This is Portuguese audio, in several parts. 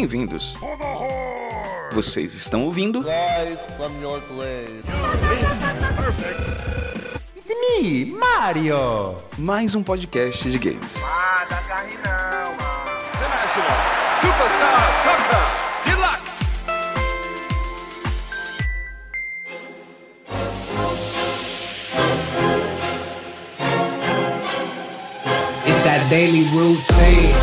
Bem-vindos. Vocês estão ouvindo Me, Mario! mais um podcast de games. Ah, carne não, mano. International Superstar Soccer Deluxe. It's that daily routine,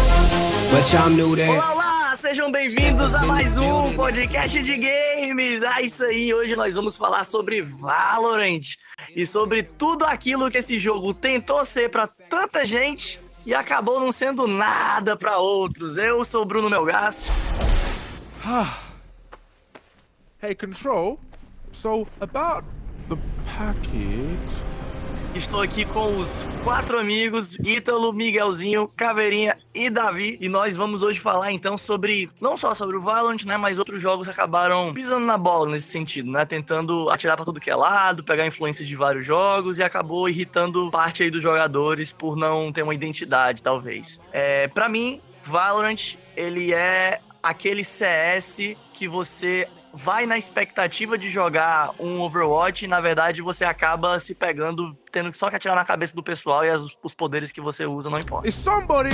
but y'all knew that. Sejam bem-vindos a mais um podcast de games! É isso aí, hoje nós vamos falar sobre Valorant e sobre tudo aquilo que esse jogo tentou ser pra tanta gente e acabou não sendo nada pra outros. Eu sou o Bruno Melgaço. Hey, Control. So, about the package. Estou aqui com os quatro amigos, Ítalo, Miguelzinho, Caveirinha e Davi. E nós vamos hoje falar então sobre, não só sobre o Valorant, né, mas outros jogos acabaram pisando na bola nesse sentido, né, tentando atirar pra tudo que é lado, pegar influências de vários jogos e acabou irritando parte aí dos jogadores por não ter uma identidade, talvez. É, para mim, Valorant, ele é aquele CS que você vai na expectativa de jogar um Overwatch e na verdade você acaba se pegando, tendo só que atirar na cabeça do pessoal e as- os poderes que você usa não importa. If somebody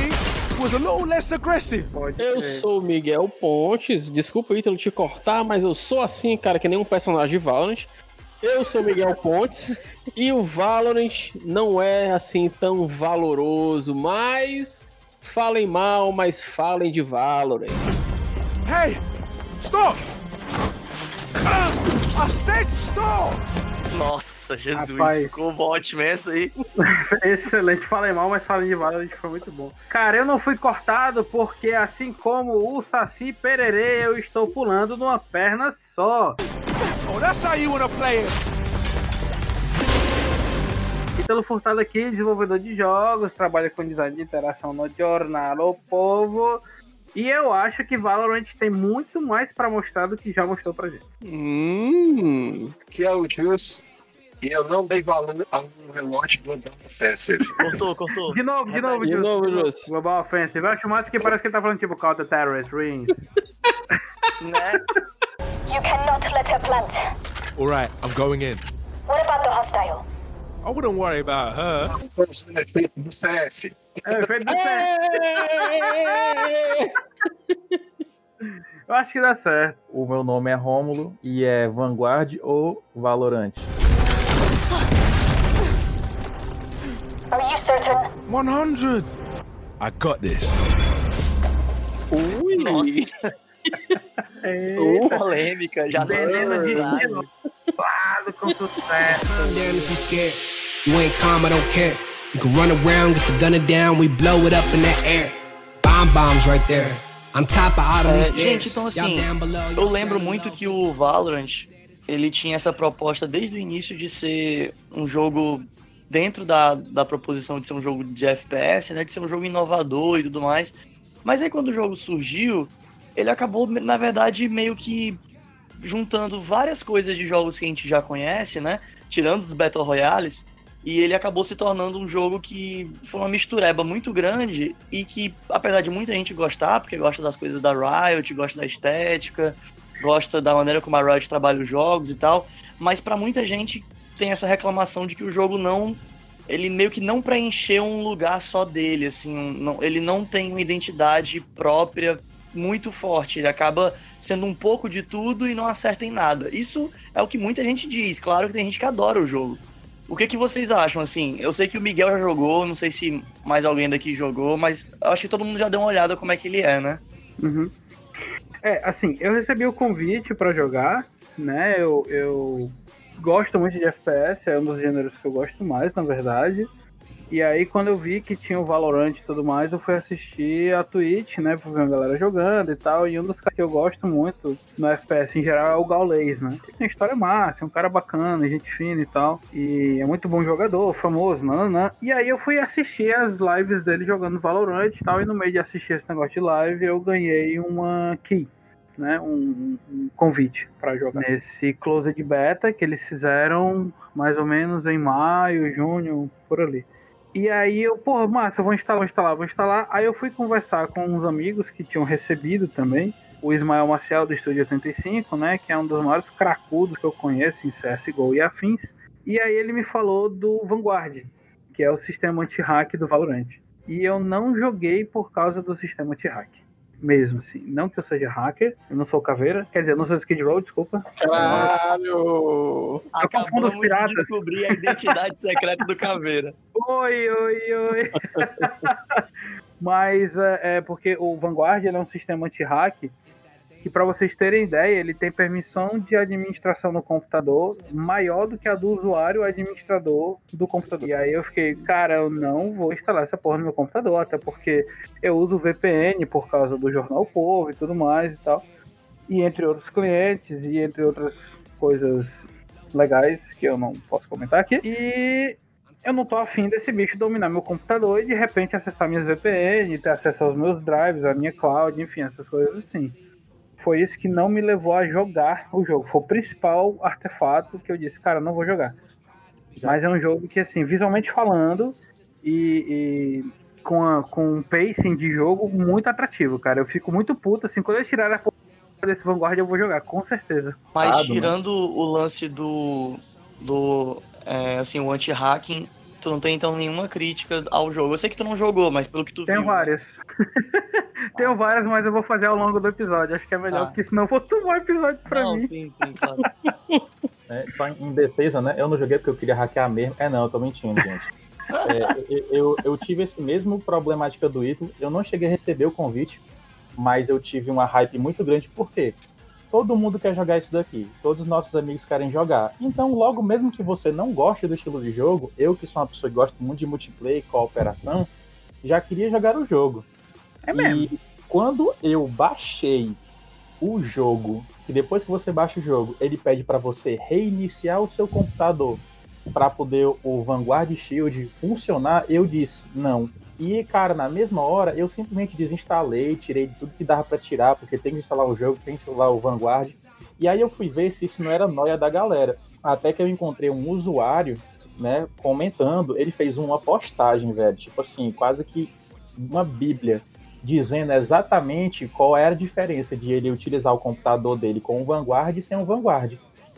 was a little less aggressive, Eu sou o Miguel Pontes. Desculpa, Ítalo, te cortar, mas eu sou assim, cara, que nem um personagem de Valorant. Eu sou o Miguel Pontes e o Valorant não é assim tão valoroso, mas falem mal, mas falem de Valorant. hey, stop! Ah! Nossa, Jesus, Rapaz. ficou ótimo essa aí. Excelente, falei mal, mas falei de Valorant foi muito bom. Cara, eu não fui cortado porque, assim como o Saci Pererê, eu estou pulando numa perna só. Oh, that's how you wanna play it. Ítalo Furtado aqui, desenvolvedor de jogos, trabalha com design de interação no Jornal O Povo. E eu acho que Valorant tem muito mais pra mostrar do que já mostrou pra gente. Hum. que é o Jus e eu não dei valor ao relote do Global Offensive. Cortou, cortou. De novo, de novo, De Jus. novo, Jus. Global Offensive. Eu acho massa que parece que ele tá falando tipo Call the Terrorist Ring. né? You cannot let her plant. All right, I'm going in. What about the hostile? I wouldn't worry about her. Foi o efeito do CS. É, feito do certo. Eu acho que dá certo. O meu nome é Rômulo e é Vanguard ou Valorante. Are you certain? 100. I got this. Ui. Nossa, Eita, polêmica, já veneno de estilo. Claro, com sucesso. You ain't calm, I don't care. You can run around, get your gun down, we blow it up in the air. Bomb bombs right there. On top of all É, these stairs. gente, então assim, Y'all down below, eu lembro muito que o Valorant, ele tinha essa proposta desde o início de ser um jogo dentro da, da proposição de ser um jogo de FPS, né, de ser um jogo inovador e tudo mais. Mas aí quando o jogo surgiu, ele acabou, na verdade, meio que juntando várias coisas de jogos que a gente já conhece, né, tirando os Battle Royales, e ele acabou se tornando um jogo que foi uma mistureba muito grande e que, apesar de muita gente gostar, porque gosta das coisas da Riot, gosta da estética, gosta da maneira como a Riot trabalha os jogos e tal, mas pra muita gente tem essa reclamação de que o jogo não ele meio que não preencheu um lugar só dele, assim, um- não- ele não tem uma identidade própria muito forte, ele acaba sendo um pouco de tudo e não acerta em nada. Isso é o que muita gente diz, claro que tem gente que adora o jogo. O que, que vocês acham, assim? Eu sei que o Miguel já jogou, não sei se mais alguém daqui jogou, mas acho que todo mundo já deu uma olhada como é que ele é, né? Uhum. É, assim, eu recebi o convite pra jogar, né? Eu, eu gosto muito de FPS, é um dos gêneros que eu gosto mais, na verdade. E aí, quando eu vi que tinha o Valorant e tudo mais, eu fui assistir a Twitch, né? Pra ver a galera jogando e tal. E um dos caras que eu gosto muito no FPS em geral é o Gaules, né? Ele tem história massa, é um cara bacana, gente fina e tal. E é muito bom jogador, famoso, nananã. E aí eu fui assistir as lives dele jogando Valorant e tal. E no meio de assistir esse negócio de live, eu ganhei uma key né, um, um convite para jogar nesse Closed Beta que eles fizeram mais ou menos em maio, junho, por ali. E aí eu, porra, massa, vou instalar, vou instalar, vou instalar. Aí eu fui conversar com uns amigos que tinham recebido também o Ismael Marcial do Estúdio 85, né? Que é um dos maiores cracudos que eu conheço em CSGO e afins. E aí ele me falou do Vanguard, que é o sistema anti-hack do Valorant. E eu não joguei por causa do sistema anti-hack. Mesmo assim. Não que eu seja hacker, eu não sou caveira. Quer dizer, eu não sou Skid Row, desculpa. Caralho! Eu confundo os Acabamos de piratas. descobrir a identidade secreta do Caveira. Oi, oi, oi. Mas é, é porque o Vanguard é um sistema anti-hack que, para vocês terem ideia, ele tem permissão de administração no computador maior do que a do usuário administrador do computador. E aí eu fiquei, cara, eu não vou instalar essa porra no meu computador, até porque eu uso VPN por causa do Jornal Povo e tudo mais e tal. E entre outros clientes e entre outras coisas legais que eu não posso comentar aqui. E eu não tô afim desse bicho dominar meu computador e de repente acessar minhas VPN, ter acesso aos meus drives, a minha cloud, enfim, essas coisas assim. Foi isso que não me levou a jogar o jogo. Foi o principal artefato que eu disse, cara, não vou jogar. Mas é um jogo que, assim, visualmente falando e, e com, a, com um pacing de jogo muito atrativo, cara. Eu fico muito puto, assim, quando eu tirar a porra desse Vanguard eu vou jogar, com certeza. Mas tirando o lance do. do. é, assim, o anti-hacking, tu não tem então nenhuma crítica ao jogo. Eu sei que tu não jogou, mas pelo que tu Tenho viu. várias. Tenho várias, mas eu vou fazer ao longo do episódio. Acho que é melhor, Tá. porque senão eu vou tomar o episódio pra Não, mim. sim, sim, claro. É, só em defesa, né? Eu não joguei porque eu queria hackear mesmo. É, não, eu tô mentindo, gente. É, eu, eu, eu tive esse mesmo problemática do Ítalo. Eu não cheguei a receber o convite, mas eu tive uma hype muito grande. Por quê? Todo mundo quer jogar isso daqui. Todos os nossos amigos querem jogar. Então, logo, mesmo que você não goste do estilo de jogo, eu que sou uma pessoa que gosta muito de multiplayer e cooperação, já queria jogar o jogo. É mesmo. E quando eu baixei o jogo, que depois que você baixa o jogo, ele pede para você reiniciar o seu computador para poder o Vanguard Shield funcionar, eu disse não. E, cara, na mesma hora, eu simplesmente desinstalei, tirei tudo que dava para tirar, porque tem que instalar o jogo, tem que instalar o Vanguard. E aí eu fui ver se isso não era noia da galera. Até que eu encontrei um usuário, né, comentando, ele fez uma postagem, velho, tipo assim, quase que uma bíblia, dizendo exatamente qual era a diferença de ele utilizar o computador dele com o Vanguard e sem o Vanguard.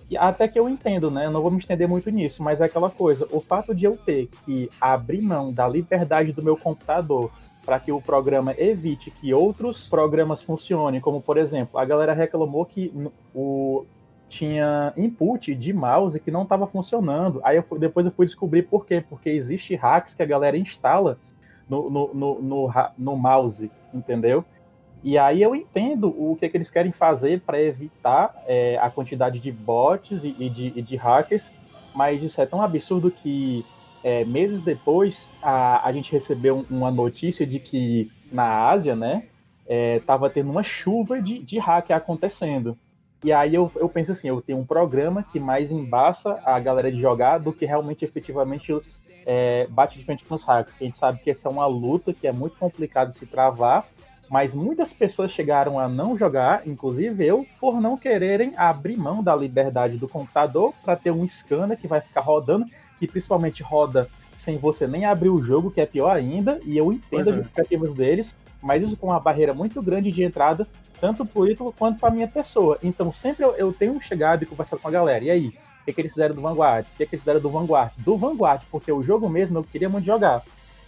E até que eu entendo, né? Eu não vou me estender muito nisso, mas é aquela coisa. O fato de eu ter que abrir mão da liberdade do meu computador para que o programa evite que outros programas funcionem, como por exemplo, a galera reclamou que o tinha input de mouse que não estava funcionando. Aí eu fui- depois eu fui descobrir por quê. Porque existe hacks que a galera instala no, no, no, no, no mouse, entendeu? E aí eu entendo o que, que eles querem fazer para evitar é, a quantidade de bots e, e de, e de hackers, mas isso é tão absurdo que é, meses depois a, a gente recebeu uma notícia de que na Ásia, né, é, tava tendo uma chuva de, de hack acontecendo. E aí eu, eu penso assim, eu tenho um programa que mais embaça a galera de jogar do que realmente efetivamente é, bate de frente com os hackers. A gente sabe que essa é uma luta que é muito complicado se travar, mas muitas pessoas chegaram a não jogar, inclusive eu, por não quererem abrir mão da liberdade do computador para ter um scanner que vai ficar rodando, que principalmente roda sem você nem abrir o jogo, que é pior ainda, e eu entendo Pois as é. justificativas deles, mas isso foi uma barreira muito grande de entrada, tanto pro Ítalo quanto pra minha pessoa. Então sempre eu, eu tenho chegado e conversado com a galera, e aí? O que, que eles fizeram do Vanguard? O que, que eles fizeram do Vanguard? Do Vanguard, porque o jogo mesmo eu queria muito jogar.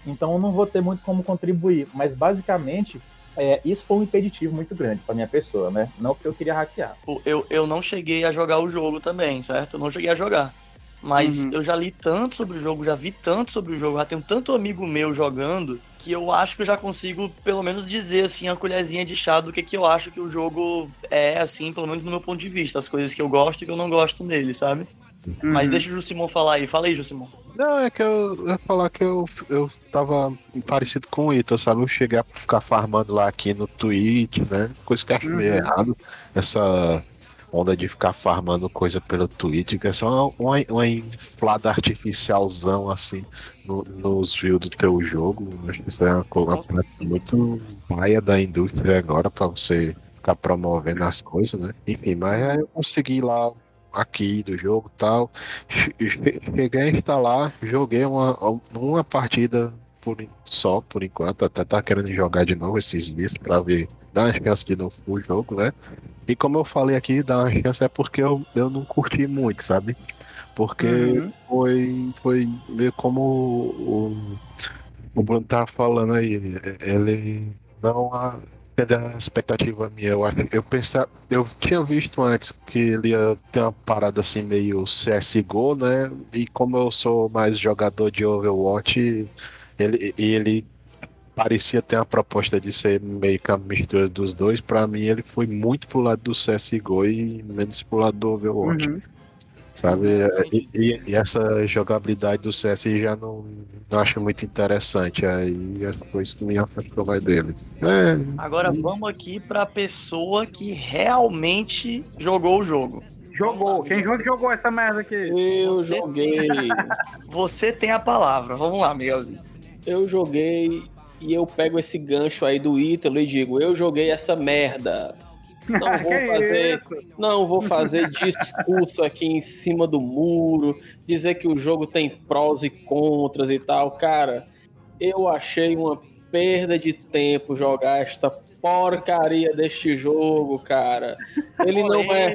Então eu não vou ter muito como contribuir, mas basicamente é, isso foi um impeditivo muito grande pra minha pessoa, né? Não porque eu queria hackear. Eu, eu não cheguei a jogar o jogo também, certo? Eu não cheguei a jogar. Mas Uhum. eu já li tanto sobre o jogo, já vi tanto sobre o jogo, já tenho tanto amigo meu jogando, que eu acho que eu já consigo, pelo menos, dizer, assim, a colherzinha de chá do que, que eu acho que o jogo é, assim, pelo menos no meu ponto de vista. As coisas que eu gosto e que eu não gosto nele, sabe? Mas Uhum. deixa o Jusimon falar aí. Fala aí, Jusimon. Não, é que eu ia falar que eu, eu tava parecido com o Ito, sabe? Eu cheguei a ficar farmando lá aqui no Twitch, né? Coisa que eu acho meio Uhum. errado. Essa onda de ficar farmando coisa pelo Twitch, que é só uma, uma inflada artificialzão assim no- nos views do teu jogo. Acho que isso é uma coisa muito paia da indústria agora pra você ficar promovendo as coisas, né? Enfim, mas aí eu consegui lá aqui do jogo tal. Che- che- Cheguei a instalar, joguei uma, uma partida por, só por enquanto. Até tá querendo jogar de novo esses dias pra ver dar uma chance de novo pro jogo, né? E como eu falei aqui, dar uma chance é porque eu, eu não curti muito, sabe? Porque Uhum. foi, foi meio como o, o Bruno tava falando aí. Ele não atendeu a expectativa minha. Eu, eu, pensava, eu tinha visto antes que ele ia ter uma parada assim meio CSGO, né? E como eu sou mais jogador de Overwatch, ele, ele parecia ter uma proposta de ser meio que a mistura dos dois. Pra mim, ele foi muito pro lado do CSGO e menos pro lado do Overwatch. Uhum. Sabe? E, e- e essa jogabilidade do CS já não, não acho muito interessante. Aí foi isso que me afastou mais dele. É, Agora vamos aqui pra pessoa que realmente jogou o jogo. Jogou. Quem jogou, jogou essa merda aqui? Eu Você- joguei. Você tem a palavra. Vamos lá, Miguelzinho. Eu joguei e eu pego esse gancho aí do Ítalo e digo, eu joguei essa merda. Não vou fazer, não vou fazer discurso aqui em cima do muro, dizer que o jogo tem prós e contras e tal. Cara, eu achei uma perda de tempo jogar esta porcaria deste jogo, cara. Ele não é.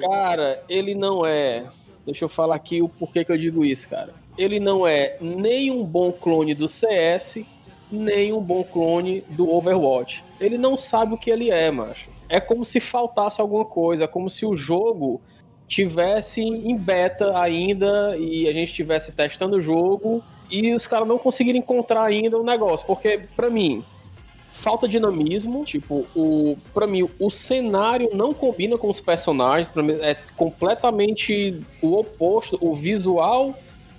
Cara, ele não é. Deixa eu falar aqui o porquê que eu digo isso, cara. Ele não é nem um bom clone do CS, nem um bom clone do Overwatch. Ele não sabe o que ele é, macho. É como se faltasse alguma coisa, é como se o jogo tivesse em beta ainda e a gente estivesse testando o jogo e os caras não conseguiram encontrar ainda o negócio, porque pra mim falta dinamismo, tipo, o para mim o cenário não combina com os personagens, para mim é completamente o oposto, o visual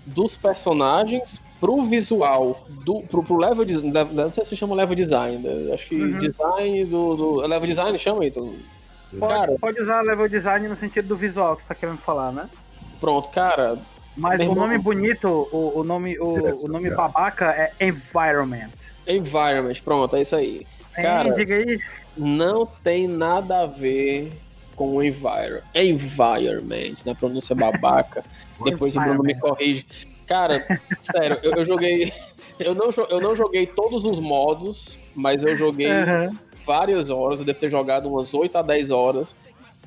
dos personagens pro visual do pro, pro level design, não sei se chama level design, né? acho que Uhum. design do, do level design chama então. Pode, Cara, pode usar level design no sentido do visual que você tá querendo falar, né? pronto, cara, Mas o irmão- nome bonito, o, o nome, o, o nome babaca é Environment. environment, pronto, é isso aí. Cara, Hein, diga aí. não tem nada a ver com o enviro, environment, na pronúncia babaca. Depois o Bruno me corrige. Cara, sério, eu, eu joguei. Eu não, eu não joguei todos os modos, mas eu joguei Aham. várias horas. Eu devo ter jogado umas 8 a 10 horas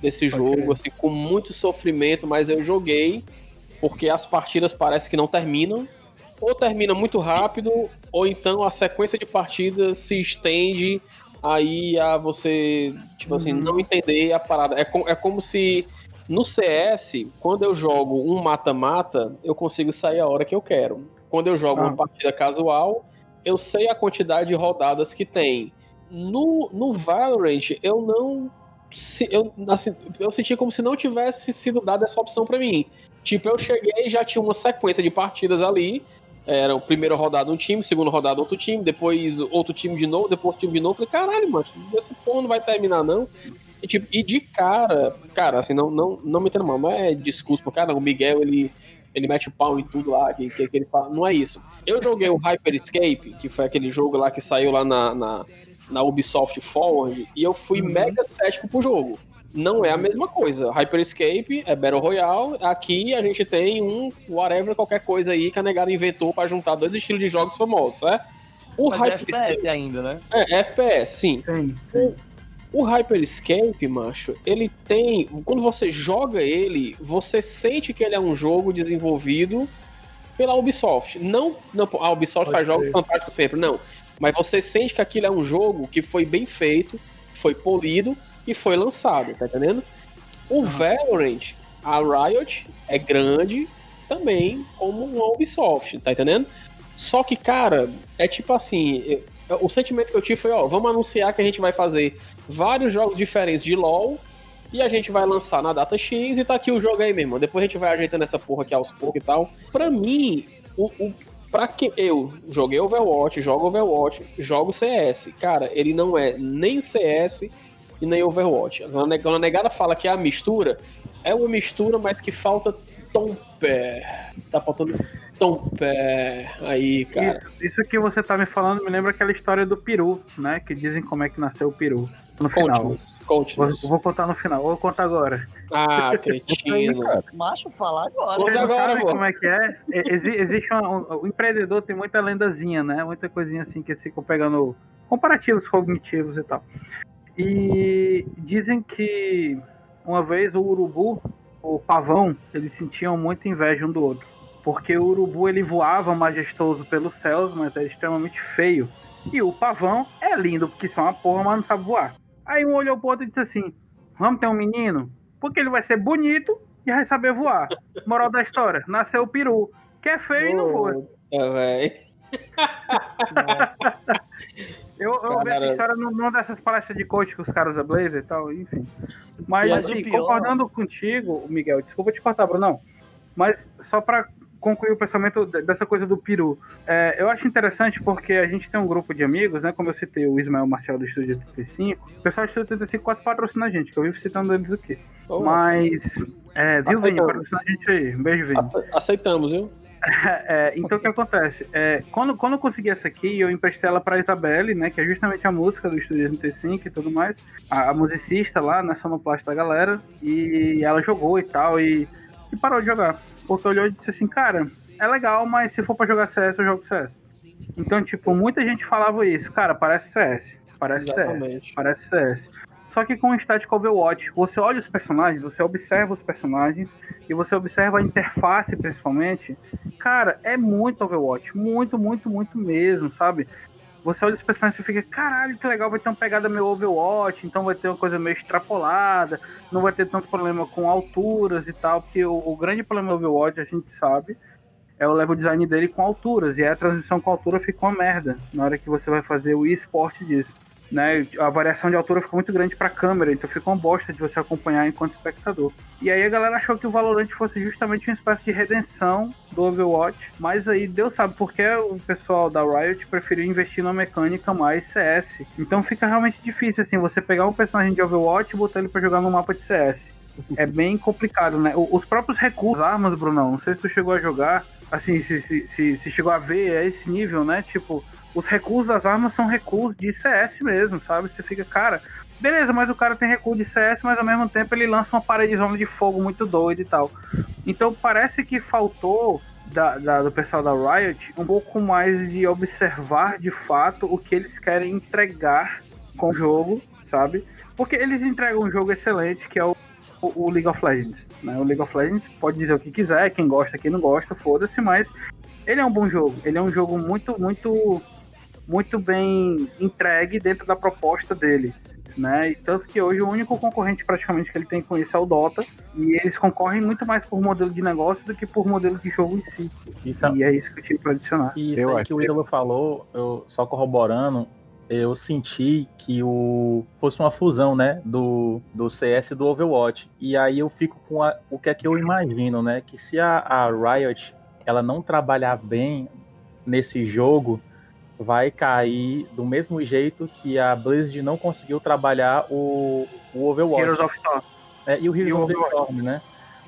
desse jogo, assim, com muito sofrimento, mas eu joguei porque as partidas parece que não terminam. Ou termina muito rápido, ou então a sequência de partidas se estende aí a você, tipo assim, não entender a parada. É, com- é como se no CS, quando eu jogo um mata-mata, eu consigo sair a hora que eu quero. Quando eu jogo Ah. uma partida casual, eu sei a quantidade de rodadas que tem. No, no Valorant, eu não. se- Eu, assim, eu senti como se não tivesse sido dada essa opção pra mim. Tipo, eu cheguei e já tinha uma sequência de partidas ali. Era o primeiro rodada um time, segundo rodada outro time, depois outro time de novo, depois outro time de novo. Falei, caralho, mano, essa porra não vai terminar, não. E, tipo, e de cara, cara, assim, não, não, não me entendo mal, não é discurso pro cara. O Miguel, ele, ele mete o pau em tudo lá, que, que, ele fala. Não é isso. Eu joguei o Hyper Escape, que foi aquele jogo lá que saiu lá na, na, na Ubisoft Forward, e eu fui mega cético pro jogo. Não é a mesma coisa. Hyper Escape é Battle Royale. Aqui a gente tem um whatever, qualquer coisa aí que a negada inventou pra juntar dois estilos de jogos famosos, certo? O Mas é Hyper FPS ainda, né? é, FPS, sim. O, o Hyper Escape, macho, ele tem. Quando você joga ele, você sente que ele é um jogo desenvolvido pela Ubisoft. Não, não a Ubisoft Pode faz jogos fantásticos sempre, não. Mas você sente que aquilo é um jogo que foi bem feito, foi polido e foi lançado, tá entendendo? O Valorant, a Riot é grande também como uma Ubisoft, tá entendendo? Só que, cara, é tipo assim, eu- o sentimento que eu tive foi, ó, vamos anunciar que a gente vai fazer vários jogos diferentes de LoL e a gente vai lançar na data X e tá aqui o jogo aí, meu irmão. Depois a gente vai ajeitando essa porra aqui aos poucos e tal. Pra mim, o, o, pra que eu joguei Overwatch, jogo Overwatch, jogo CS, cara, ele não é nem CS e nem Overwatch. Quando a negada fala que é a mistura, é uma mistura, mas que falta tom pé. Tá faltando tom pé aí, cara. Isso, isso que você tá me falando me lembra aquela história do peru, né? Que dizem como é que nasceu o peru. No final. Conte-nos, conte-nos. Vou, vou contar no final, vou contar agora. Ah, cretino. Macho, falar agora. Vocês não agora, sabem pô. como é que é? E- exi- existe uma- um, o empreendedor tem muita lendazinha, né? Muita coisinha assim que eles ficam pegando comparativos cognitivos e tal. E dizem que uma vez o urubu, o pavão, eles sentiam muita inveja um do outro. Porque o urubu ele voava majestoso pelos céus, mas é extremamente feio. E o pavão é lindo, porque só uma porra, mas não sabe voar. Aí um olhou pro outro e disse assim: Vamos ter um menino? Porque ele vai ser bonito e vai saber voar. Moral da história: nasceu o peru, que é feio e não voa. É, véi. Eu, eu vi essa história num- numa dessas palestras de coach que os caras usam blazer e tal, enfim. Mas, Mas o assim, pior- concordando contigo, Miguel, desculpa te cortar, Brunão, mas só pra concluir o pensamento de- dessa coisa do peru, é, eu acho interessante porque a gente tem um grupo de amigos, né, como eu citei o Ismael Marcial do Estúdio 35, o pessoal do Estúdio 35 quase patrocina a gente, que eu vivo citando eles aqui. Oh. Mas, é, viu, Vini, patrocina a gente aí, um beijo, Vini. Ace- Aceitamos, viu? É, então o que acontece? É, quando, quando eu consegui essa aqui, eu emprestei ela pra Isabelle, né? Que é justamente a música do Estúdio 35 e tudo mais. A, a musicista lá, né? Sonoplasta da galera. E ela jogou e tal. E, e parou de jogar. Porque olhou e disse assim, cara, é legal, mas se for pra jogar CS, eu jogo CS. Então, tipo, muita gente falava isso, cara, parece CS. Parece CS. Exatamente. Parece CS. Só que com o Static Overwatch, você olha os personagens, você observa os personagens e você observa a interface principalmente. Cara, é muito Overwatch. Muito, muito, muito mesmo, sabe? Você olha os personagens e fica, caralho, que legal, vai ter uma pegada meio Overwatch, então vai ter uma coisa meio extrapolada, não vai ter tanto problema com alturas e tal, porque o, o grande problema do Overwatch, a gente sabe, é o level design dele com alturas, e a transição com altura fica uma merda na hora que você vai fazer o esporte disso. Né, a variação de altura fica muito grande pra câmera, então fica uma bosta de você acompanhar enquanto espectador. E aí a galera achou que o Valorant fosse justamente uma espécie de redenção do Overwatch, mas aí Deus sabe porque o pessoal da Riot preferiu investir na mecânica mais CS. Então fica realmente difícil assim, você pegar um personagem de Overwatch e botar ele pra jogar no mapa de CS. É bem complicado, né? Os próprios recursos, armas, Brunão, não sei se tu chegou a jogar, assim, se, se, se, se chegou a ver a esse nível, né? Tipo, os recursos das armas são recursos de CS mesmo, sabe? Você fica, cara, beleza, mas o cara tem recurso de CS, mas ao mesmo tempo ele lança uma paredezona de fogo muito doida e tal. Então parece que faltou da, da- do pessoal da Riot um pouco mais de observar de fato o que eles querem entregar com o jogo, sabe? Porque eles entregam um jogo excelente que é o, o- o League of Legends. Né? O League of Legends pode dizer o que quiser, quem gosta, quem não gosta, foda-se, mas ele é um bom jogo. Ele é um jogo muito, muito, muito bem entregue dentro da proposta dele. Né? E tanto que hoje o único concorrente praticamente que ele tem com isso é o Dota. E eles concorrem muito mais por modelo de negócio do que por modelo de jogo em si. Isso é- E é isso que eu tive pra adicionar. E isso Eu aí que o Ídolo falou, eu só corroborando, eu senti que o fosse uma fusão, né, do, do CS e do Overwatch. E aí eu fico com a- o que é que eu imagino, né, que se a, a Riot ela não trabalhar bem nesse jogo, vai cair do mesmo jeito que a Blizzard não conseguiu trabalhar o, o Overwatch. Heroes of Storm. É, e o Heroes E of the Storm, né?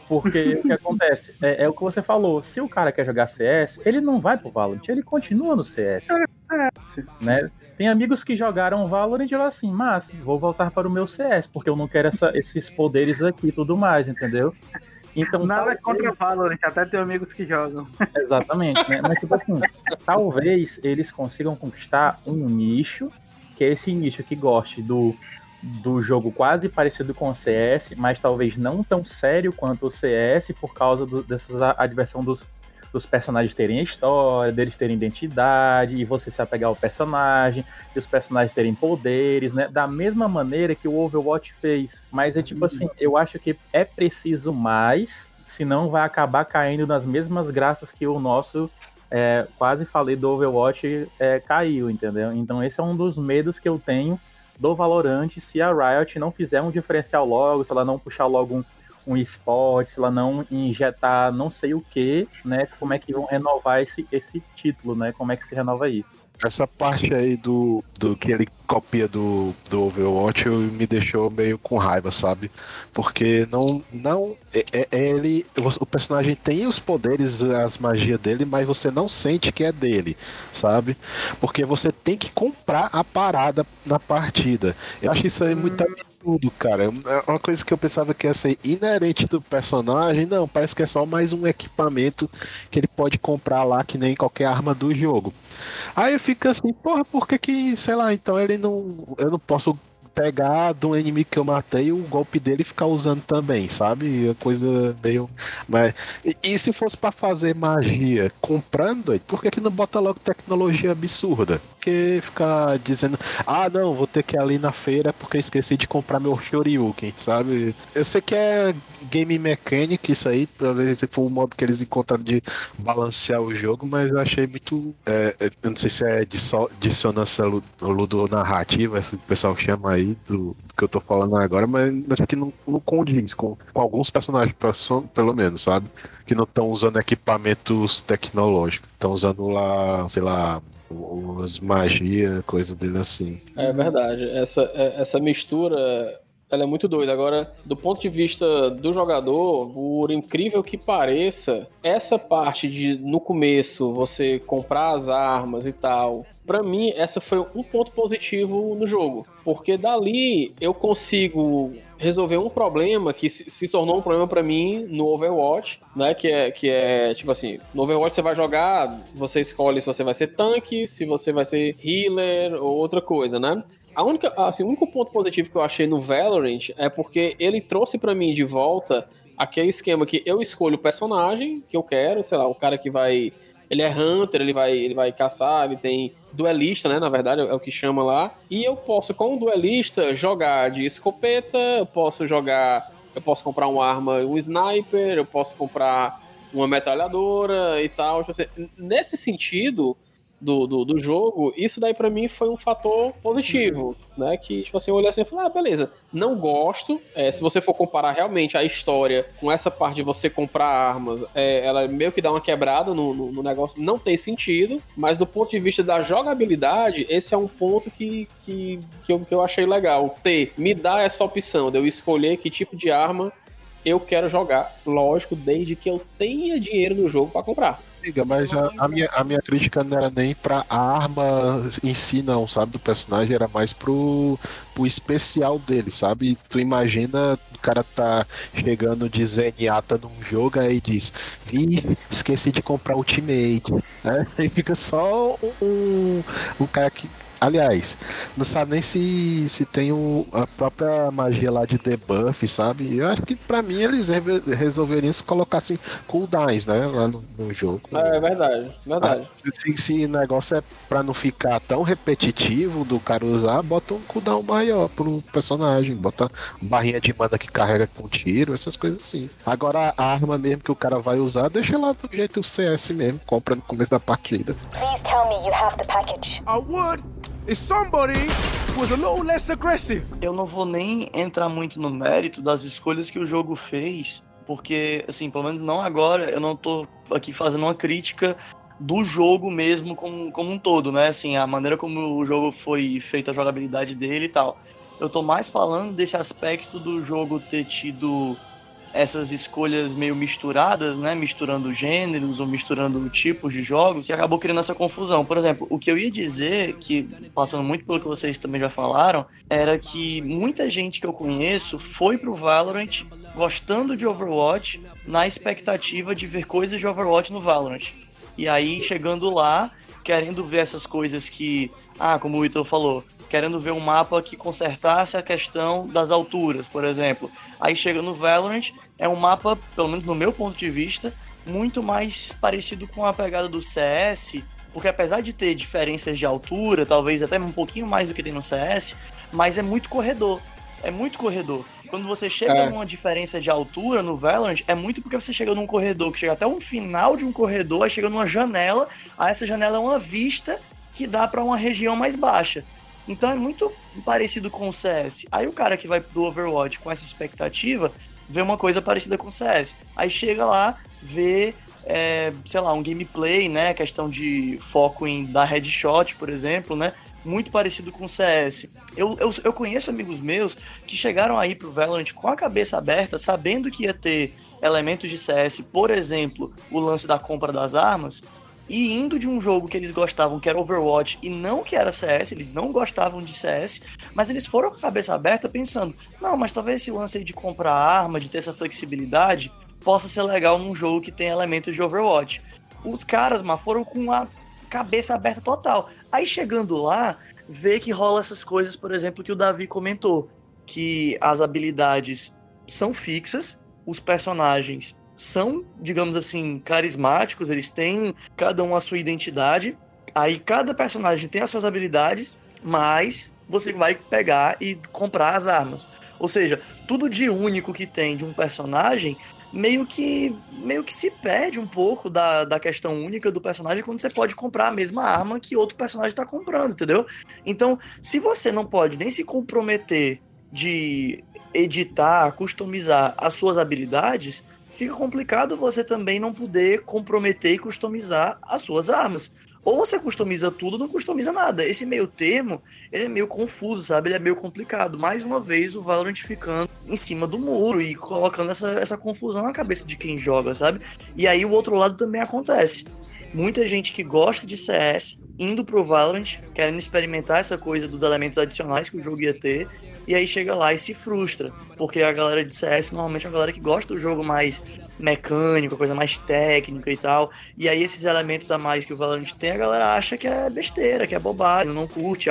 Porque o que acontece? É, é o que você falou. Se o cara quer jogar CS, ele não vai pro Valorant, ele continua no CS. Né? Tem amigos que jogaram Valorant e falaram assim, mas vou voltar para o meu CS, porque eu não quero essa- esses poderes aqui e tudo mais, entendeu? Então, Nada talvez- contra Valorant, até tem amigos que jogam. Exatamente, né? Mas tipo assim, talvez eles consigam conquistar um nicho, que é esse nicho que goste do, do jogo quase parecido com o CS, mas talvez não tão sério quanto o CS, por causa do, dessa adversão dos, dos personagens terem história, deles terem identidade, e você se apegar ao personagem, e os personagens terem poderes, né? Da mesma maneira que o Overwatch fez. Mas é tipo assim, eu acho que é preciso mais, senão vai acabar caindo nas mesmas graças que o nosso é, quase falei do Overwatch é, caiu, entendeu? Então esse é um dos medos que eu tenho do Valorant se a Riot não fizer um diferencial logo, se ela não puxar logo um, um esporte, se ela não injetar não sei o que, né? Como é que vão renovar esse, esse título, né? Como é que se renova isso? Essa parte aí do, do que ele copia do, do Overwatch eu- me deixou meio com raiva, sabe? Porque não. não é, é- é ele. O personagem tem os poderes, as magias dele, mas você não sente que é dele, sabe? Porque você tem que comprar a parada na partida. Eu acho isso aí muito absurdo, cara. É uma coisa que eu pensava que ia ser inerente do personagem. Não, parece que é só mais um equipamento que ele pode comprar lá, que nem qualquer arma do jogo. Aí eu fico assim, porra, por que que, sei lá, então ele não. Eu não posso pegar do inimigo que eu matei o golpe dele e ficar usando também, sabe? É coisa meio. Mas... E, e se fosse pra fazer magia comprando, por que, que não bota logo tecnologia absurda? Porque ficar dizendo, ah não, vou ter que ir ali na feira porque esqueci de comprar meu Shoryuken, sabe? Eu sei que é game mechanic isso aí, se foi o modo que eles encontraram de balancear o jogo, mas eu achei muito. é, é, eu não sei se é disso- dissonância lu- ludonarrativa, esse que o pessoal chama aí, do, do que eu tô falando agora, mas acho que não, não condiz com, com alguns personagens, perso- pelo menos, sabe? Que não estão usando equipamentos tecnológicos, estão usando lá, sei lá, os magia, coisa dele assim. É verdade. Essa, é- essa mistura ela é muito doida. Agora, do ponto de vista do jogador, por incrível que pareça, essa parte de no começo você comprar as armas e tal, pra mim essa foi um ponto positivo no jogo, porque dali eu consigo resolver um problema que se, se tornou um problema pra mim no Overwatch, né, que é que é tipo assim, no Overwatch você vai jogar, você escolhe se você vai ser tanque, se você vai ser healer ou outra coisa, né? A única, assim, o único ponto positivo que eu achei no Valorant é porque ele trouxe pra mim de volta aquele esquema que eu escolho o personagem que eu quero, sei lá, o cara que vai. Ele é hunter, ele vai, ele vai caçar, ele tem duelista, né? Na verdade, é o que chama lá. E eu posso, com o duelista, jogar de escopeta, eu posso jogar. Eu posso comprar uma arma, um sniper, eu posso comprar uma metralhadora e tal. Tipo assim, Nesse sentido, do, do, do jogo, isso daí pra mim foi um fator positivo, né? Que, tipo assim, eu olhei assim e falei, ah, beleza, não gosto. É, se você for comparar realmente a história com essa parte de você comprar armas, é, ela meio que dá uma quebrada no, no, no negócio, não tem sentido, mas do ponto de vista da jogabilidade, esse é um ponto que, que, que, eu, que eu achei legal. Ter, me dá essa opção de eu escolher que tipo de arma eu quero jogar. Lógico, desde que eu tenha dinheiro no jogo pra comprar. Amiga, mas a, a minha, a minha crítica não era nem pra arma em si, não, sabe? Do personagem, era mais pro, pro especial dele, sabe? Tu imagina o cara tá chegando de Zenyatta num jogo aí diz: Ih, esqueci de comprar Ultimate, né? Aí fica só um, um cara que. Aliás, não sabe nem se, se tem o, a própria magia lá de debuff, sabe? Eu acho que pra mim eles re- resolveriam se colocassem cooldowns, né? Lá no, no jogo. É verdade, verdade. Ah, se, se, se o negócio é pra não ficar tão repetitivo do cara usar, bota um cooldown maior pro personagem, bota barrinha de mana que carrega com tiro, essas coisas assim. Agora a arma mesmo que o cara vai usar, deixa lá do jeito CS mesmo, compra no começo da partida. Please tell me you have the package. I would somebody was a little less aggressive. Eu não vou nem entrar muito no mérito das escolhas que o jogo fez, porque, assim, pelo menos não agora, eu não tô aqui fazendo uma crítica do jogo mesmo como, como um todo, né? Assim, a maneira como o jogo foi feita, a jogabilidade dele e tal. Eu tô mais falando desse aspecto do jogo ter tido essas escolhas meio misturadas, né? Misturando gêneros ou misturando tipos de jogos, que acabou criando essa confusão. Por exemplo, o que eu ia dizer, que passando muito pelo que vocês também já falaram, era que muita gente que eu conheço foi pro Valorant gostando de Overwatch na expectativa de ver coisas de Overwatch no Valorant. E aí, chegando lá, querendo ver essas coisas que, ah, como o Ítalo falou, querendo ver um mapa que consertasse a questão das alturas, por exemplo. Aí chega no Valorant, é um mapa, pelo menos no meu ponto de vista, muito mais parecido com a pegada do CS, porque apesar de ter diferenças de altura, talvez até um pouquinho mais do que tem no CS, mas é muito corredor. É muito corredor. Quando você chega É. numa diferença de altura no Valorant, é muito porque você chega num corredor que chega até um final de um corredor, aí chega numa janela, aí essa janela é uma vista que dá pra uma região mais baixa. Então é muito parecido com o CS. Aí o cara que vai do Overwatch com essa expectativa vê uma coisa parecida com o CS. Aí chega lá, vê, é, sei lá, um gameplay, né? Questão de foco em dar headshot, por exemplo, né? Muito parecido com o CS. Eu, eu, eu conheço amigos meus que chegaram aí pro Valorant com a cabeça aberta, sabendo que ia ter elementos de CS, por exemplo, o lance da compra das armas, e indo de um jogo que eles gostavam, que era Overwatch, e não que era CS, eles não gostavam de CS, mas eles foram com a cabeça aberta pensando, não, mas talvez esse lance aí de comprar arma, de ter essa flexibilidade, possa ser legal num jogo que tem elementos de Overwatch. Os caras, mas foram com a cabeça aberta total. Aí chegando lá, vê que rola essas coisas, por exemplo, que o Davi comentou, que as habilidades são fixas, os personagens são, digamos assim, carismáticos, eles têm cada um a sua identidade. Aí cada personagem tem as suas habilidades, mas você vai pegar e comprar as armas. Ou seja, tudo de único que tem de um personagem meio que meio que se perde um pouco da, da questão única do personagem quando você pode comprar a mesma arma que outro personagem está comprando, entendeu? Então, se você não pode nem se comprometer de editar, customizar as suas habilidades, fica complicado você também não poder comprometer e customizar as suas armas. Ou você customiza tudo, não customiza nada. Esse meio termo, ele é meio confuso, sabe? Ele é meio complicado. Mais uma vez, o Valorant ficando em cima do muro e colocando essa, essa confusão na cabeça de quem joga, sabe? E aí o outro lado também acontece. Muita gente que gosta de CS indo pro Valorant, querendo experimentar essa coisa dos elementos adicionais que o jogo ia ter, e aí chega lá e se frustra, porque a galera de CS normalmente é uma galera que gosta do jogo mais mecânico, coisa mais técnica e tal. E aí esses elementos a mais que o Valorant tem, a galera acha que é besteira, que é bobagem, não curte,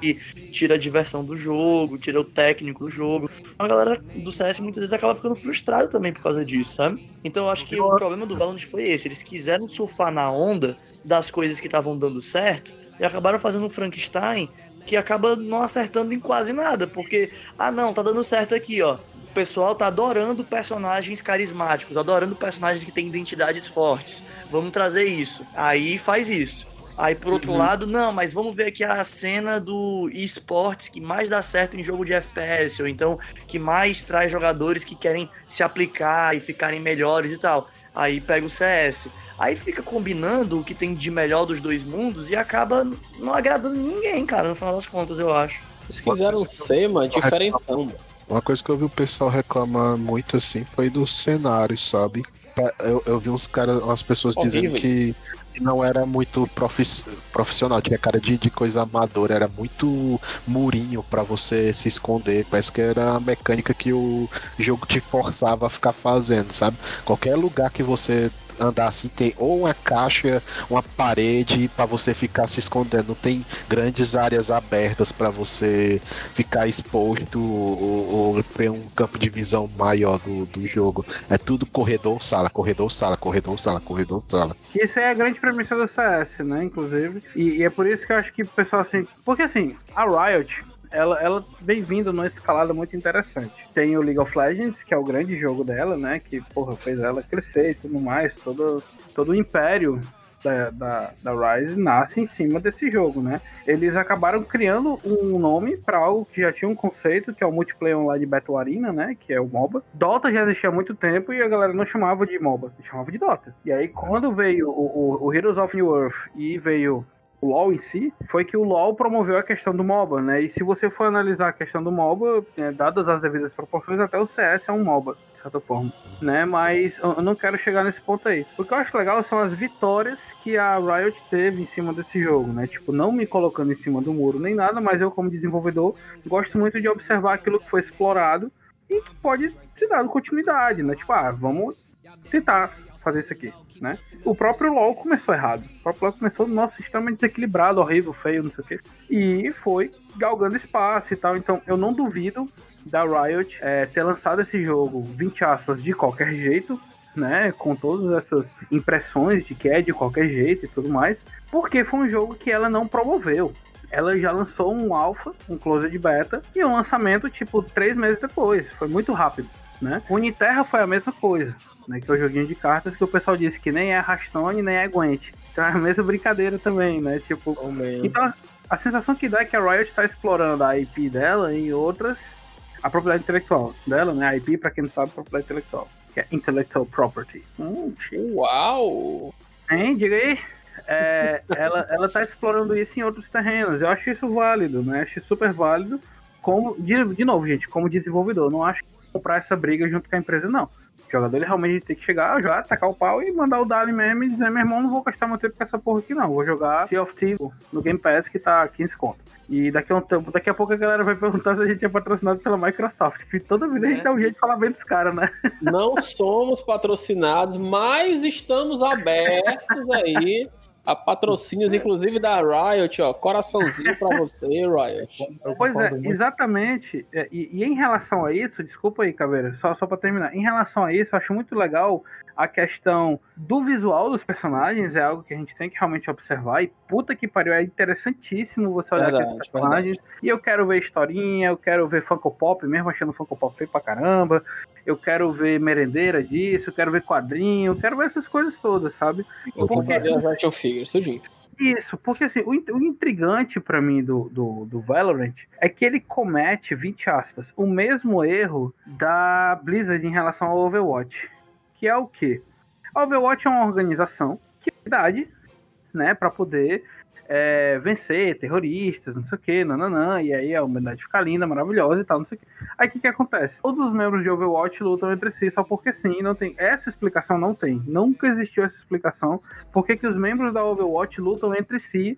que tira a diversão do jogo, tira o técnico do jogo. A galera do CS muitas vezes acaba ficando frustrada também por causa disso, sabe? Então eu acho que o problema do Valorant foi esse, eles quiseram surfar na onda das coisas que estavam dando certo e acabaram fazendo um Frankenstein que acaba não acertando em quase nada, porque ah não, tá dando certo aqui, ó pessoal tá adorando personagens carismáticos, adorando personagens que têm identidades fortes. Vamos trazer isso. Aí faz isso. Aí, por outro uhum. lado, não, mas vamos ver aqui a cena do esportes que mais dá certo em jogo de FPS, ou então que mais traz jogadores que querem se aplicar e ficarem melhores e tal. Aí pega o CS. Aí fica combinando o que tem de melhor dos dois mundos e acaba não agradando ninguém, cara, no final das contas, eu acho. Eles quiseram ser, mano, diferentão. Uma coisa que eu vi o pessoal reclamar muito assim foi dos cenários, sabe? Eu, eu vi uns caras, umas pessoas dizendo que não era muito profiss, profissional, tinha cara de, de coisa amadora, era muito murinho para você se esconder. Parece que era a mecânica que o jogo te forçava a ficar fazendo, sabe? Qualquer lugar que você andar assim, tem ou uma caixa, uma parede para você ficar se escondendo. Não tem grandes áreas abertas para você ficar exposto ou, ou, ter um campo de visão maior do, do jogo. É tudo corredor, sala, corredor, sala, corredor, sala, corredor, sala. Isso é a grande premissa do CS, né? Inclusive. E, e é por isso que eu acho que o pessoal assim. Porque assim, a Riot ela, ela vem vindo numa escalada muito interessante. Tem o League of Legends, que é o grande jogo dela, né? Que, porra, fez ela crescer e tudo mais. Todo, todo o império da, da, da Rise nasce em cima desse jogo, né? Eles acabaram criando um nome para algo que já tinha um conceito, que é o multiplayer online Battle Arena, né? Que é o MOBA. Dota já existia há muito tempo e a galera não chamava de MOBA, chamava de Dota. E aí, quando veio o, o, o Heroes of New Earth e veio o LoL em si, foi que o LoL promoveu a questão do MOBA, né? E se você for analisar a questão do MOBA, é, dadas as devidas proporções, até o CS é um MOBA, de certa forma, né? Mas eu não quero chegar nesse ponto aí. O que eu acho legal são as vitórias que a Riot teve em cima desse jogo, né? Tipo, não me colocando em cima do muro nem nada, mas eu, como desenvolvedor, gosto muito de observar aquilo que foi explorado e que pode se dar continuidade, né? Tipo, ah, vamos tentar fazer isso aqui, né? O próprio LoL começou errado. O próprio LoL começou, nossa, extremamente desequilibrado, horrível, feio, não sei o quê. E foi galgando espaço e tal. Então, eu não duvido da Riot é, ter lançado esse jogo, 20 aspas, de qualquer jeito, né? Com todas essas impressões de que é de qualquer jeito e tudo mais. Porque foi um jogo que ela não promoveu ela já lançou um alpha, um closed beta, e um lançamento, tipo, três meses depois. Foi muito rápido, né? Uniterra foi a mesma coisa né? Que é o joguinho de cartas que o pessoal disse que nem é Hearthstone, nem é Gwent. Então é a mesma brincadeira também, né? Tipo, oh, então a sensação que dá é que a Riot está explorando a IP dela em outras a propriedade intelectual dela, né? A IP, para quem não sabe, propriedade intelectual, que é intellectual property. Hum, Uau! Hein, diga aí. É, ela, ela tá explorando isso em outros terrenos. Eu acho isso válido, né? Acho super válido. Como, de, de novo, gente, como desenvolvedor, não acho que comprar essa briga junto com a empresa, não. O jogador ele realmente tem que chegar, já tacar o pau e mandar o Dali mesmo e dizer: meu irmão, não vou gastar meu tempo com essa porra aqui, não. Vou jogar Sea of Thieves no Game Pass que tá 15 conto. E daqui a um tempo, daqui a pouco a galera vai perguntar se a gente é patrocinado pela Microsoft. Porque toda vida é. a gente dá um jeito de falar bem dos caras, né? Não somos patrocinados, mas estamos abertos aí A patrocínios, inclusive, da Riot, ó. Coraçãozinho pra você, Riot. Pois é, exatamente. É, E, e em relação a isso, desculpa aí, Caveira, só, só pra terminar. Em relação a isso, eu acho muito legal a questão do visual dos personagens, é algo que a gente tem que realmente observar. E puta que pariu, é interessantíssimo você olhar Verdade, aqueles personagens. E eu quero ver historinha, eu quero ver Funko Pop, mesmo achando Funko Pop feio pra caramba. Eu quero ver merendeira disso, eu quero ver quadrinho, eu quero ver essas coisas todas, sabe? Eu Porque- comprei as action figures, tudinho. isso, porque assim, o, in- o intrigante pra mim do, do, do Valorant é que ele comete, 20 aspas, o mesmo erro da Blizzard em relação ao Overwatch. Que é o quê? A Overwatch é uma organização que idade, né, pra poder é, vencer terroristas, não sei o que, nananã, e aí a humanidade fica linda, maravilhosa e tal, não sei o que. Aí o que, que acontece? Todos os membros de Overwatch lutam entre si só porque sim, não tem. Essa explicação não tem. Nunca existiu essa explicação por que, que os membros da Overwatch lutam entre si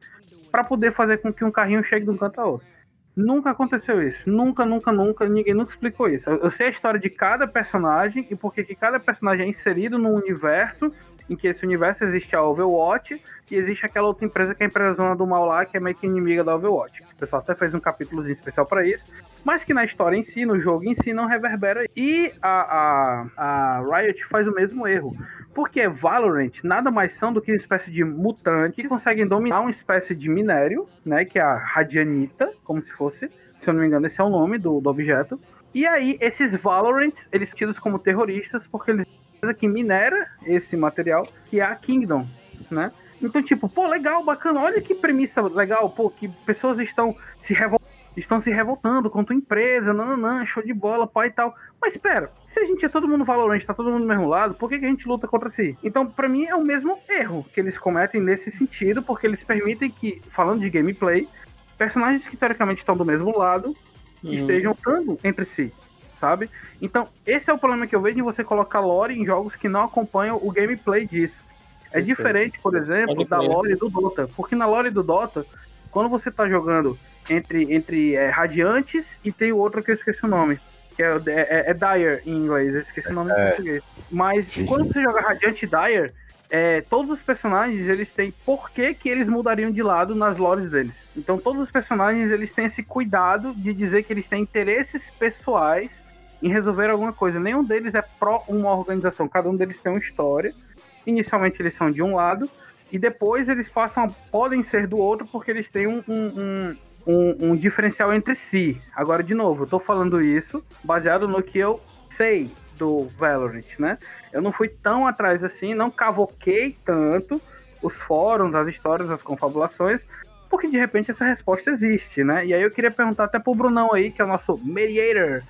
pra poder fazer com que um carrinho chegue de um canto ao outro. Nunca aconteceu isso. Nunca, nunca, nunca. Ninguém nunca explicou isso. Eu, sei a história de cada personagem e por que cada personagem é inserido num universo em que esse universo existe a Overwatch e existe aquela outra empresa que é a empresa zona do mal lá, que é meio que inimiga da Overwatch. O pessoal até fez um capítulozinho especial pra isso, mas que na história em si, no jogo em si, não reverbera. E a, a, a Riot faz o mesmo erro. Porque Valorant nada mais são do que uma espécie de mutante que conseguem dominar uma espécie de minério, né? Que é a Radianita, como se fosse, se eu não me engano, esse é o nome do, do objeto. E aí, esses Valorants, eles são tidos como terroristas porque eles que minera esse material, que é a Kingdom, né? Então, tipo, pô, legal, bacana, olha que premissa legal, pô, que pessoas estão se revol- estão se revoltando contra a empresa, nananã, show de bola, pai e tal. Mas espera, se a gente é todo mundo valorante, tá todo mundo do mesmo lado, por que, que a gente luta contra si? Então, pra mim, é o mesmo erro que eles cometem nesse sentido, porque eles permitem que, falando de gameplay, personagens que teoricamente estão do mesmo lado estejam lutando entre si, sabe? Então, esse é o problema que eu vejo em você colocar lore em jogos que não acompanham o gameplay disso. É diferente, por exemplo, da lore do Dota. Porque na lore do Dota, quando você tá jogando entre, entre é, Radiantes e tem o outro que eu esqueci o nome. Que é, é, é- Dire em inglês, eu esqueci o nome em É. português. Mas quando você joga Radiante e Dire, é, todos os personagens eles têm por que, que eles mudariam de lado nas lores deles. Então todos os personagens eles têm esse cuidado de dizer que eles têm interesses pessoais em resolver alguma coisa. Nenhum deles é pró uma organização, cada um deles tem uma história. Inicialmente eles são de um lado e depois eles passam podem ser do outro porque eles têm um, um, um, um- diferencial entre si. Agora, de novo, eu tô falando isso baseado no que eu sei do Valorant, né? Eu não fui tão atrás assim, não cavoquei tanto os fóruns, as histórias, as confabulações, porque de repente essa resposta existe, né? E aí eu queria perguntar até pro Brunão aí, que é o nosso mediator,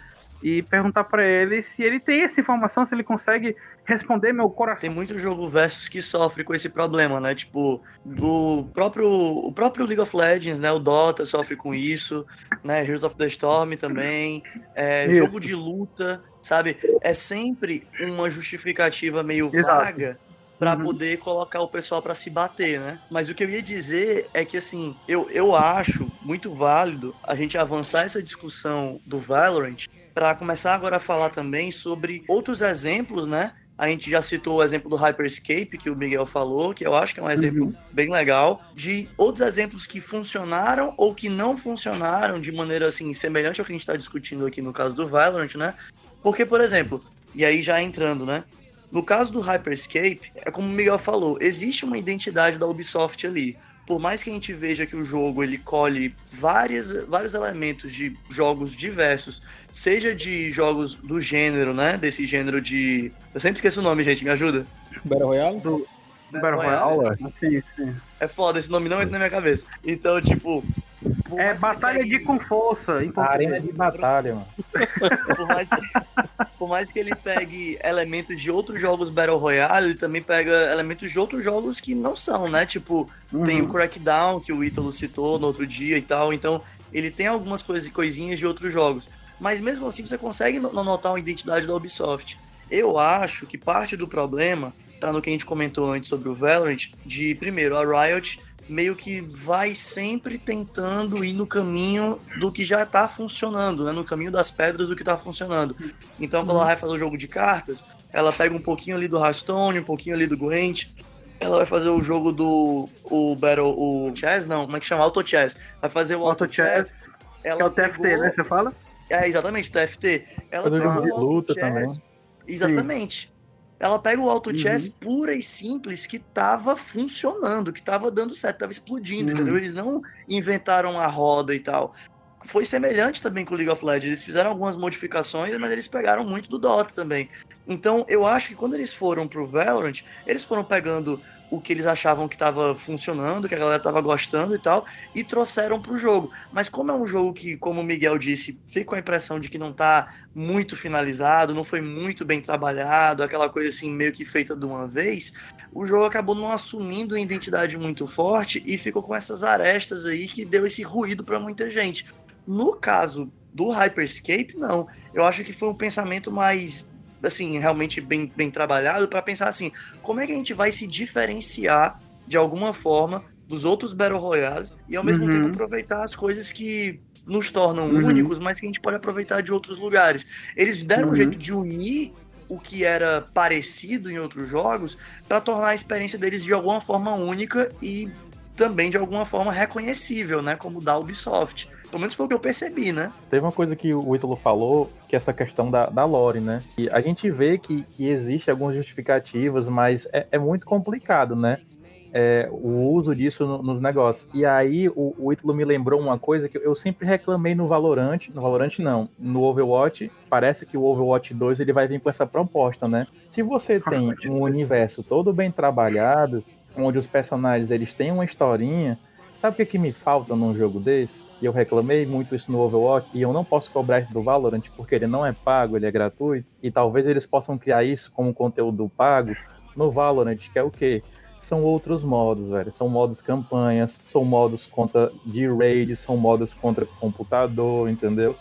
e perguntar pra ele se ele tem essa informação, se ele consegue responder meu coração. Tem muito jogo versus que sofre com esse problema, né? Tipo, do próprio, o próprio League of Legends, né? O Dota sofre com isso, né? Heroes of the Storm também. É, jogo de luta, sabe? É sempre uma justificativa meio Exato. vaga pra Uhum. poder colocar o pessoal pra se bater, né? Mas o que eu ia dizer é que, assim, eu, eu acho muito válido a gente avançar essa discussão do Valorant para começar agora a falar também sobre outros exemplos, né? A gente já citou o exemplo do Hyperscape, que o Miguel falou, que eu acho que é um exemplo bem legal, de outros exemplos que funcionaram ou que não funcionaram de maneira assim semelhante ao que a gente está discutindo aqui no caso do Valorant, né? Porque, por exemplo, e aí já entrando, né? No caso do Hyperscape, é como o Miguel falou, existe uma identidade da Ubisoft ali. Por mais que a gente veja que o jogo ele colhe várias, vários elementos de jogos diversos, seja de jogos do gênero, né? Desse gênero de. Eu sempre esqueço o nome, gente, me ajuda. Battle Royale? Do, do Battle Royale. Royale? Sim, sim. É foda, esse nome não entra na minha cabeça. Então, tipo. Por É que batalha ele de com força, em Arena português. de batalha, mano. por mais, por mais que ele pegue elementos de outros jogos Battle Royale, ele também pega elementos de outros jogos que não são, né? Tipo, tem o Uhum. Crackdown, que o Ítalo citou no outro dia e tal. Então, ele tem algumas coisas, coisinhas de outros jogos. Mas mesmo assim, você consegue no- notar uma identidade da Ubisoft. Eu acho que parte do problema tá no que a gente comentou antes sobre o Valorant, de primeiro, a Riot meio que vai sempre tentando ir no caminho do que já tá funcionando, né? No caminho das pedras do que tá funcionando. Então, quando ela vai fazer o jogo de cartas, ela pega um pouquinho ali do Hearthstone, um pouquinho ali do Gwent, ela vai fazer o jogo do o Battle, o Chess, não, como é que chama? Auto Chess. Vai fazer o Auto, Auto Chess, Ela que é o TFT, pegou- né? Você fala? É, exatamente, o TFT. Ela pegou jogo de o luta Chess- também. Exatamente. Ela pega o Auto Uhum. Chess pura e simples que tava funcionando, que tava dando certo, tava explodindo, Uhum. entendeu? Eles não inventaram a roda e tal. Foi semelhante também com o League of Legends. Eles fizeram algumas modificações, mas eles pegaram muito do Dota também. Então, eu acho que quando eles foram pro Valorant, eles foram pegando o que eles achavam que estava funcionando, que a galera estava gostando e tal, e trouxeram pro jogo. Mas como é um jogo que, como o Miguel disse, fica com a impressão de que não tá muito finalizado, não foi muito bem trabalhado, aquela coisa assim meio que feita de uma vez, o jogo acabou não assumindo uma identidade muito forte e ficou com essas arestas aí que deu esse ruído para muita gente. No caso do Hyperscape, não. Eu acho que foi um pensamento mais assim, realmente bem, bem trabalhado para pensar assim, como é que a gente vai se diferenciar de alguma forma dos outros Battle Royales e ao mesmo Uhum. tempo aproveitar as coisas que nos tornam Uhum. únicos, mas que a gente pode aproveitar de outros lugares. Eles deram um Uhum. jeito de unir o que era parecido em outros jogos para tornar a experiência deles de alguma forma única e também de alguma forma reconhecível, né, como da Ubisoft. Pelo menos foi o que eu percebi, né? Teve uma coisa que o Ítalo falou, que é essa questão da, da lore, né? E a gente vê que, que existe algumas justificativas, mas é, é muito complicado, né? É, o uso disso no- nos negócios. E aí o, o Ítalo me lembrou uma coisa que eu sempre reclamei no Valorant, no Valorant não, no Overwatch, parece que o Overwatch 2 ele vai vir com essa proposta, né? Se você tem um universo todo bem trabalhado, onde os personagens eles têm uma historinha, Sabe o que, que me falta num jogo desse? E eu reclamei muito isso no Overwatch, e eu não posso cobrar isso do Valorant, porque ele não é pago, ele é gratuito, e talvez eles possam criar isso como conteúdo pago no Valorant, que é o quê? São outros modos, velho. São modos campanhas, são modos contra de raid, são modos contra computador, entendeu?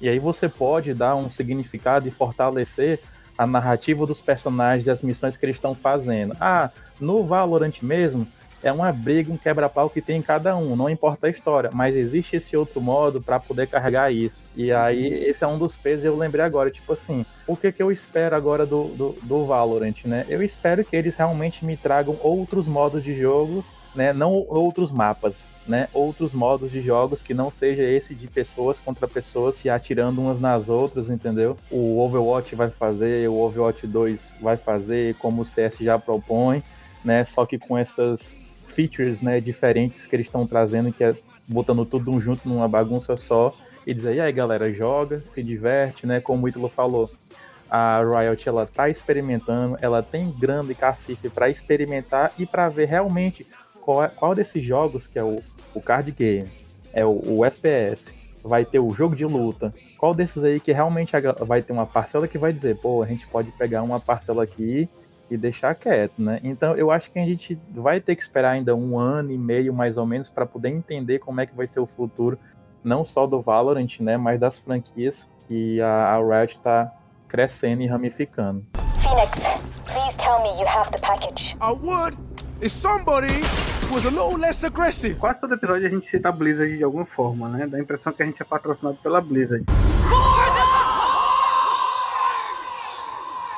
E aí você pode dar um significado e fortalecer a narrativa dos personagens e as missões que eles estão fazendo. Ah, no Valorant mesmo, é uma briga, um quebra-pau que tem em cada um, não importa a história, mas existe esse outro modo para poder carregar isso. E aí, esse é um dos pesos, eu lembrei agora, tipo assim, o que, que eu espero agora do, do, do Valorant, né? Eu espero que eles realmente me tragam outros modos de jogos, né? Não outros mapas, né? Outros modos de jogos que não seja esse de pessoas contra pessoas se atirando umas nas outras, entendeu? O Overwatch vai fazer, o Overwatch 2 vai fazer, como o CS já propõe, né? Só que com essas features né, diferentes que eles estão trazendo, que é botando tudo junto numa bagunça só, e dizer, e aí galera, joga, se diverte, né? Como o Ítalo falou, a Riot ela tá experimentando, ela tem grana e cacife para experimentar e para ver realmente qual, é- qual desses jogos, que é o, o card game, é o, o FPS, vai ter o jogo de luta, qual desses aí que realmente vai ter uma parcela que vai dizer, pô, a gente pode pegar uma parcela aqui e deixar quieto, né? Então eu acho que a gente vai ter que esperar ainda um ano e meio mais ou menos para poder entender como é que vai ser o futuro, não só do Valorant, né, mas das franquias que a, a Riot está crescendo e ramificando. Phoenix, please tell me you have the package. I would if somebody was a little less aggressive. Quase todo episódio a gente cita a Blizzard de alguma forma, né? Dá a impressão que a gente é patrocinado pela Blizzard.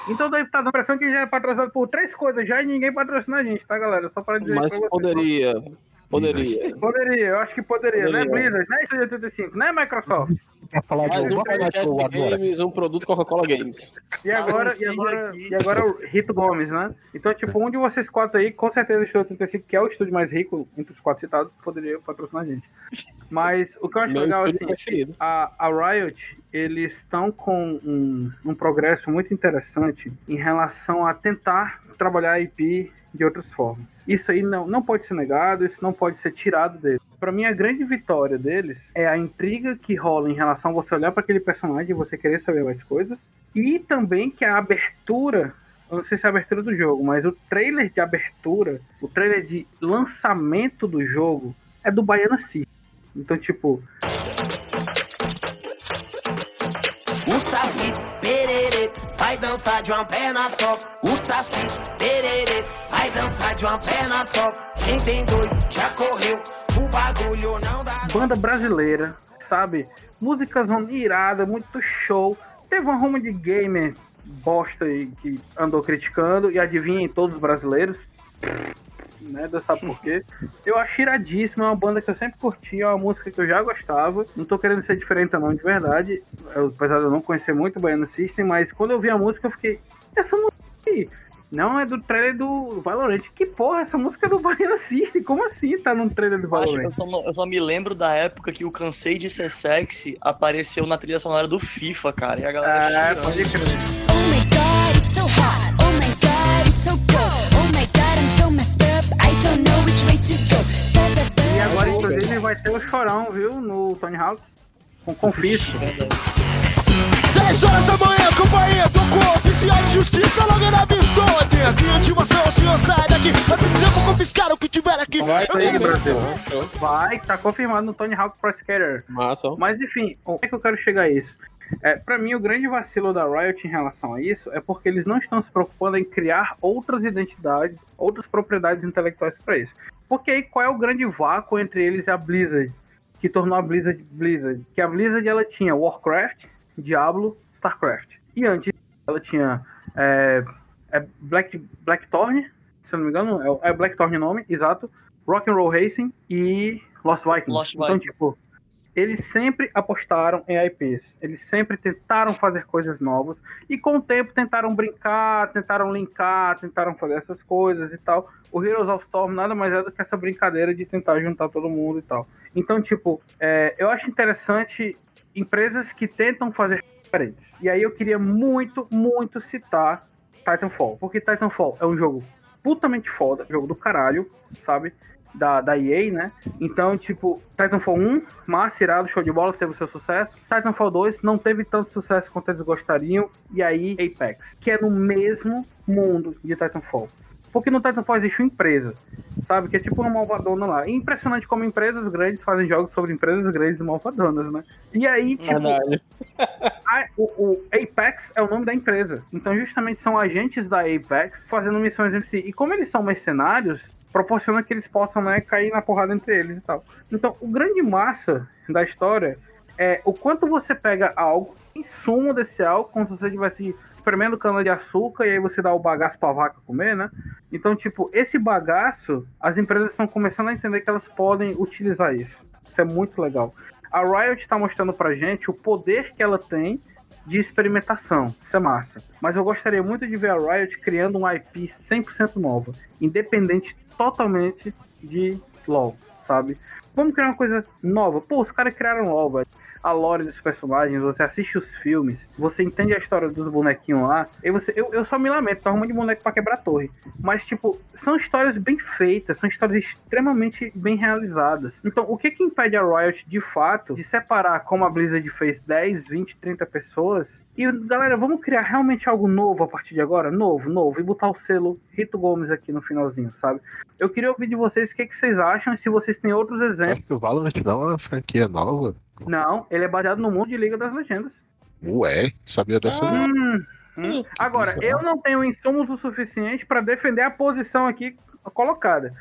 Então daí tá dando a impressão que já é patrocinado por três coisas já e ninguém patrocina a gente, tá, galera? Só para dizer Mas isso pra vocês. poderia. Poderia. Poderia, eu acho que poderia, né? Poderia. Blizzard, né? Estúdio 85, né, Microsoft? Pra falar de um. Games, um produto Coca-Cola Games. E agora, e agora, e agora o Rito Gomes, né? Então, tipo, um de vocês quatro aí, com certeza o Estúdio 85, que é o estúdio mais rico entre os quatro citados, poderia patrocinar a gente. Mas o que eu acho Meu legal, assim, preferido. a, a Riot, eles estão com um, um progresso muito interessante em relação a tentar trabalhar a IP de outras formas. Isso aí não, não pode ser negado, isso não pode ser tirado deles. Para mim, a grande vitória deles é a intriga que rola em relação a você olhar para aquele personagem e você querer saber mais coisas. E também que a abertura, eu não sei se é a abertura do jogo, mas o trailer de abertura, o trailer de lançamento do jogo é do Baiana City. Então, tipo, vai dançar de uma perna só. O Saci Pererê vai dançar de uma perna só. Quem tem dois já correu. O bagulho não dá. banda brasileira, sabe? Músicas irada, muito show. Teve uma ruma de gamer bosta aí que andou criticando e adivinhem todos os brasileiros. Né? Sabe por quê. Eu acho iradíssimo, é uma banda que eu sempre curti, é uma música que eu já gostava. Não tô querendo ser diferente não, de verdade. Eu, apesar de eu não conhecer muito o Baiano System, mas quando eu vi a música eu fiquei, essa música aí não é do trailer do Valorant. Que porra, essa música é do Baiano System? Como assim tá no trailer do Acho, Valorant? eu, só, eu só me lembro da época que o Cansei de Ser Sexy apareceu na trilha sonora do FIFA, cara. E a galera. É, chorando. pode crer. Oh my god, it's so hot. Oh my god, it's so good. Oh E agora, inclusive, vai ter o chorão, viu? No Tony Hawk. Com confisco. 10 horas da manhã, companhia, tocou Oficial de justiça, logo na pistola Tem aqui a intimação, o senhor sai daqui eu vou confiscar o que tiver aqui Vai Eu quero. Vai, tá confirmado no Tony Hawk Pro Skater. Massa. Mas enfim, como é que eu quero chegar a isso? É, para mim, o grande vacilo da Riot em relação a isso é porque eles não estão se preocupando em criar outras identidades, outras propriedades intelectuais para isso. Porque aí qual é o grande vácuo entre eles e a Blizzard, que tornou a Blizzard Blizzard? Que a Blizzard ela tinha Warcraft, Diablo, Starcraft. E antes ela tinha é, é Black, Blackthorn, se não me engano, é, é Blackthorn o nome, exato. Rock'n'Roll Racing e Lost Vikings. Lost então, Vikings. tipo, eles sempre apostaram em IPs. Eles sempre tentaram fazer coisas novas. E com o tempo tentaram brincar, tentaram linkar, tentaram fazer essas coisas e tal. O Heroes of Storm nada mais é do que essa brincadeira de tentar juntar todo mundo e tal. Então, tipo, é, eu acho interessante empresas que tentam fazer diferentes. E aí eu queria muito, muito citar Titanfall. Porque Titanfall é um jogo putamente foda, jogo do caralho, sabe? Da, da EA, né? Então, tipo, Titanfall 1, massa, irado, show de bola, teve o seu sucesso. Titanfall 2 não teve tanto sucesso quanto eles gostariam. E aí, Apex, que é no mesmo mundo de Titanfall. Porque no Titanfall existe uma empresa, sabe? Que é tipo uma malvadona lá. E impressionante como empresas grandes fazem jogos sobre empresas grandes e malvadonas, né? E aí, tipo, Verdade. a- o, o Apex é o nome da empresa. Então, justamente são agentes da Apex fazendo missões entre si. E como eles são mercenários, proporciona que eles possam né, cair na porrada entre eles e tal. Então, o grande massa da história é o quanto você pega algo, insumo desse algo, como se você estivesse espremendo cana de açúcar e aí você dá o bagaço pra vaca comer, né? Então, tipo, esse bagaço, as empresas estão começando a entender que elas podem utilizar isso. Isso é muito legal. A Riot está mostrando pra gente o poder que ela tem de experimentação. Isso é massa. Mas eu gostaria muito de ver a Riot criando um IP 100% nova, independente totalmente de LoL, sabe? Vamos criar uma coisa nova. Pô, os caras criaram LoL, velho. A lore dos personagens, você assiste os filmes, você entende a história dos bonequinhos lá. E você, eu, eu só me lamento, tá arrumando de boneco pra quebrar a torre. Mas, tipo, são histórias bem feitas, são histórias extremamente bem realizadas. Então, o que que impede a Riot, de fato, de separar como a Blizzard fez 10, 20, 30 pessoas e, galera, vamos criar realmente algo novo a partir de agora? Novo, novo. E botar o selo Rito Gomes aqui no finalzinho, sabe? Eu queria ouvir de vocês o que, que vocês acham e se vocês têm outros exemplos. Acho que o Valorant não é uma franquia nova. Não, ele é baseado no mundo de Liga das Legendas. Ué, sabia dessa não. Hum, hum. Agora, eu não tenho insumos o suficiente para defender a posição aqui colocada.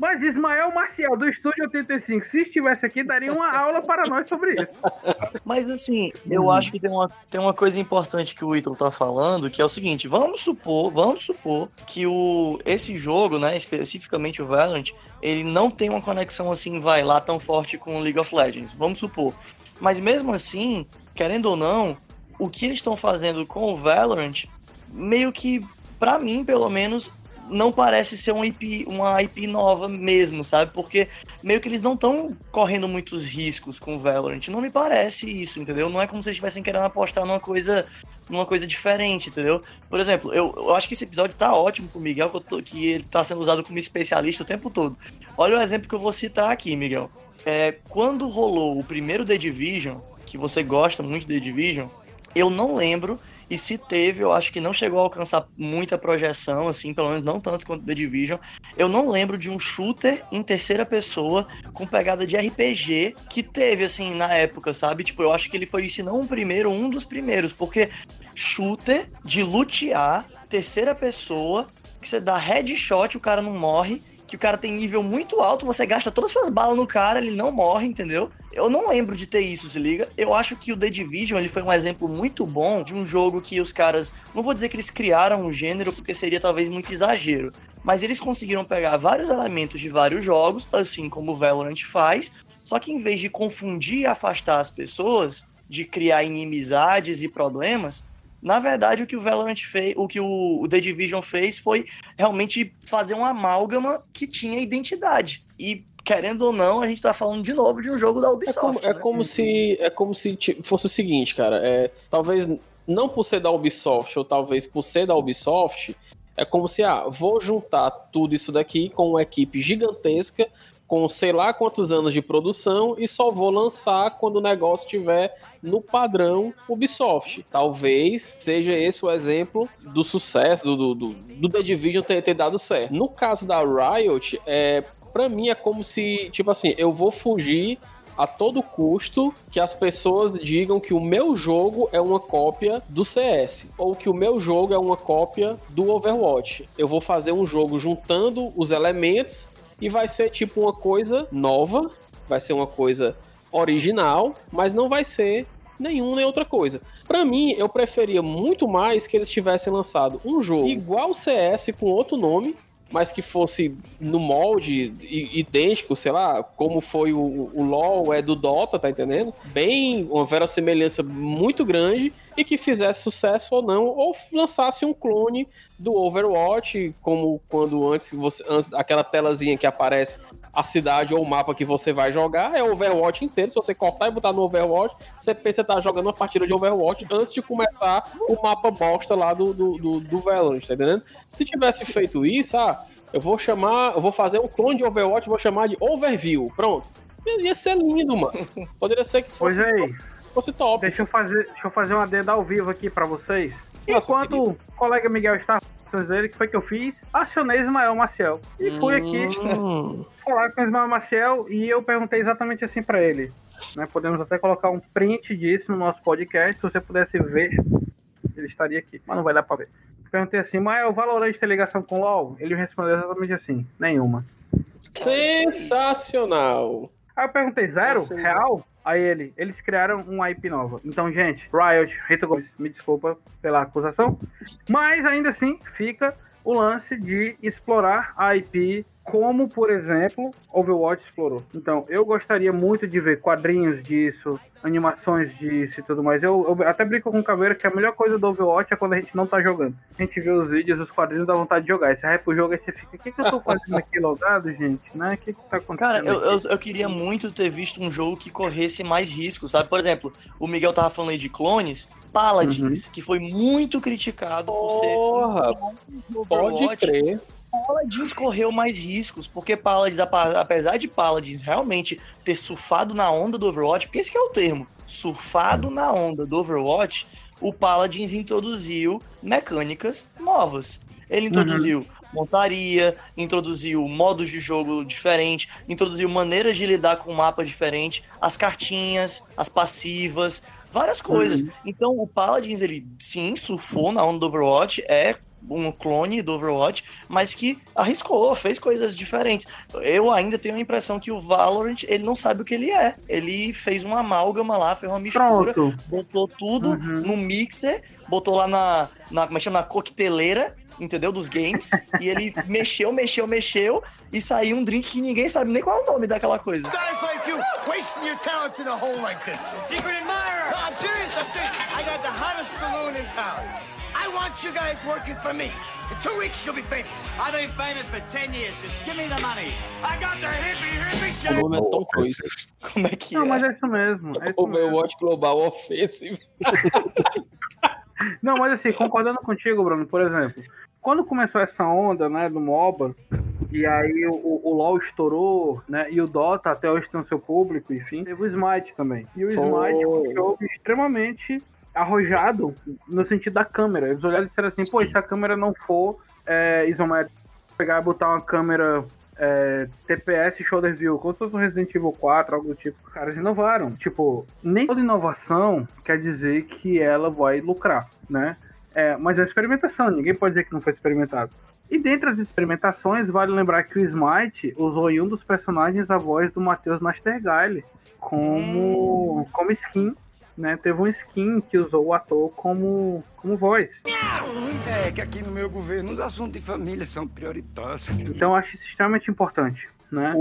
Mas Ismael Marcial, do Estúdio 85, se estivesse aqui, daria uma aula para nós sobre isso. Mas assim, eu Hum. acho que tem uma, tem uma coisa importante que o Ítalo tá falando, que é o seguinte, vamos supor, vamos supor que o, esse jogo, né, especificamente o Valorant, ele não tem uma conexão assim, vai lá tão forte com o League of Legends, vamos supor. Mas mesmo assim, querendo ou não, o que eles estão fazendo com o Valorant, meio que, pra mim, pelo menos, não parece ser um IP, uma IP nova mesmo, sabe? Porque meio que eles não estão correndo muitos riscos com o Valorant. Não me parece isso, entendeu? Não é como se eles estivessem querendo apostar numa coisa, numa coisa diferente, entendeu? Por exemplo, eu, eu acho que esse episódio tá ótimo pro Miguel, que, eu tô- que ele tá sendo usado como especialista o tempo todo. Olha o exemplo que eu vou citar aqui, Miguel. É, quando rolou o primeiro The Division, que você gosta muito de The Division, eu não lembro, e se teve, eu acho que não chegou a alcançar muita projeção, assim, pelo menos não tanto quanto The Division. Eu não lembro de um shooter em terceira pessoa com pegada de RPG que teve, assim, na época, sabe? Tipo, eu acho que ele foi, se não o primeiro, um dos primeiros, porque shooter de lutear, terceira pessoa, que você dá headshot, o cara não morre, que o cara tem nível muito alto, você gasta todas as suas balas no cara, ele não morre, entendeu? Eu não lembro de ter isso, se liga. Eu acho que o The Division ele foi um exemplo muito bom de um jogo que os caras, não vou dizer que eles criaram um gênero, porque seria talvez muito exagero, mas eles conseguiram pegar vários elementos de vários jogos, assim como o Valorant faz, só que em vez de confundir e afastar as pessoas, de criar inimizades e problemas, na verdade o que o Valorant fez, o que o, o The Division fez foi realmente fazer uma amálgama que tinha identidade. E querendo ou não, a gente tá falando de novo de um jogo da É Ubisoft. como, é né? como se é como se fosse o seguinte, cara. É, talvez não por ser da Ubisoft ou talvez por ser da Ubisoft, é como se ah, vou juntar tudo isso daqui com uma equipe gigantesca com sei lá quantos anos de produção e só vou lançar quando o negócio estiver no padrão Ubisoft. Talvez seja esse o exemplo do sucesso do, do, do, The Division ter, ter dado certo. No caso da Riot, é, para mim é como se, tipo assim, eu vou fugir a todo custo que as pessoas digam que o meu jogo é uma cópia do CS ou que o meu jogo é uma cópia do Overwatch. Eu vou fazer um jogo juntando os elementos e vai ser tipo uma coisa nova, vai ser uma coisa original, mas não vai ser nenhum nem outra coisa. Pra mim, eu preferia muito mais que eles tivessem lançado um jogo igual CS com outro nome, mas que fosse no molde idêntico, sei lá, como foi o, o LoL é do Dota, tá entendendo? Bem, uma verossimilhança muito grande e que fizesse sucesso ou não, ou lançasse um clone do Overwatch, como quando antes você antes, aquela telazinha que aparece a cidade ou o mapa que você vai jogar é o Overwatch inteiro. Se você cortar e botar no Overwatch, você pensa que tá jogando uma partida de Overwatch antes de começar o mapa bosta lá do, do, do, do Valorant, tá entendendo? Se tivesse feito isso, ah, eu vou chamar, eu vou fazer um clone de Overwatch, vou chamar de Overview, pronto. Ia ser lindo, mano. Poderia ser que fosse, Pois é aí. fosse top. Deixa eu fazer, deixa eu fazer uma adenda ao vivo aqui pra vocês. Nossa, Enquanto o colega Miguel está dele, que foi que eu fiz? Acionei Ismael Maciel. E fui aqui Hum. falar com o Ismael Maciel e eu perguntei exatamente assim pra ele. Né? Podemos até colocar um print disso no nosso podcast. Se você pudesse ver, ele estaria aqui. Mas não vai dar pra ver. Perguntei assim, mas o Valorant tem ligação com o LoL? Ele me respondeu exatamente assim, nenhuma. Sensacional. Aí eu perguntei, zero? Real? Aí ele, eles criaram um IP nova. Então, gente, Riot, Rito Gomes, me desculpa pela acusação. Mas ainda assim, fica o lance de explorar a IP como, por exemplo, Overwatch explorou. Então, eu gostaria muito de ver quadrinhos disso, animações disso e tudo mais. Eu, eu até brinco com o Caveira que a melhor coisa do Overwatch é quando a gente não tá jogando. A gente vê os vídeos, os quadrinhos, dá vontade de jogar. Aí você vai pro jogo e você fica, o que, que eu tô fazendo aqui logado, gente? Né? O que, que tá acontecendo? Cara, eu, eu, eu queria muito ter visto um jogo que corresse mais risco, sabe? Por exemplo, o Miguel tava falando aí de clones, Paladins, que foi muito criticado por ser Porra, pode crer. Paladins correu mais riscos, porque Paladins, apesar de Paladins realmente ter surfado na onda do Overwatch, porque esse que é o termo, surfado na onda do Overwatch, o Paladins introduziu mecânicas novas. Ele introduziu montaria, introduziu modos de jogo diferentes, introduziu maneiras de lidar com o mapa diferente, as cartinhas, as passivas, várias coisas. Então o Paladins, ele sim surfou na onda do Overwatch, é um clone do Overwatch, mas que arriscou, fez coisas diferentes. Eu ainda tenho a impressão que o Valorant, ele não sabe o que ele é. Ele fez uma amálgama lá, fez uma mistura, Pronto. botou tudo no mixer, botou lá na, na, como é que chama? na coqueteleira, entendeu? Dos games, e ele mexeu, mexeu, mexeu, e saiu um drink que ninguém sabe nem qual é o nome daquela coisa. Guys like you wasting your talent in a hole like this. Secret admirer. No, I'm serious. I'm serious. I got the hottest saloon in town. I want you guys working for me. In two weeks, you'll be famous. I've been famous for 10 years. Just give me the money. I got the hippie, hippie O nome é Tom Cruise. Como é que Não, é? mas é isso mesmo. É isso mesmo. Overwatch Global Offensive. Não, mas assim, concordando contigo, Bruno, por exemplo, quando começou essa onda, né, do MOBA, e aí o, o- o LoL estourou, né, e o Dota até hoje tem o seu público, enfim, teve o Smite também. E o Foi. Smite é um jogo extremamente arrojado no sentido da câmera. Eles olharam e disseram assim, pô, se a câmera não for é, isométrica, pegar e botar uma câmera é, TPS Shoulder View, como se fosse um Resident Evil 4, algo do tipo. Os caras inovaram. Tipo, nem toda inovação quer dizer que ela vai lucrar, né? É, mas é experimentação, ninguém pode dizer que não foi experimentado. E dentre as experimentações, vale lembrar que o Smite usou em um dos personagens a voz do Matheus Nastergaile como, como skin né, teve um skin que usou o ator como, como voz. É que aqui no meu governo os assuntos de família são prioritários. Então eu acho isso extremamente importante, né?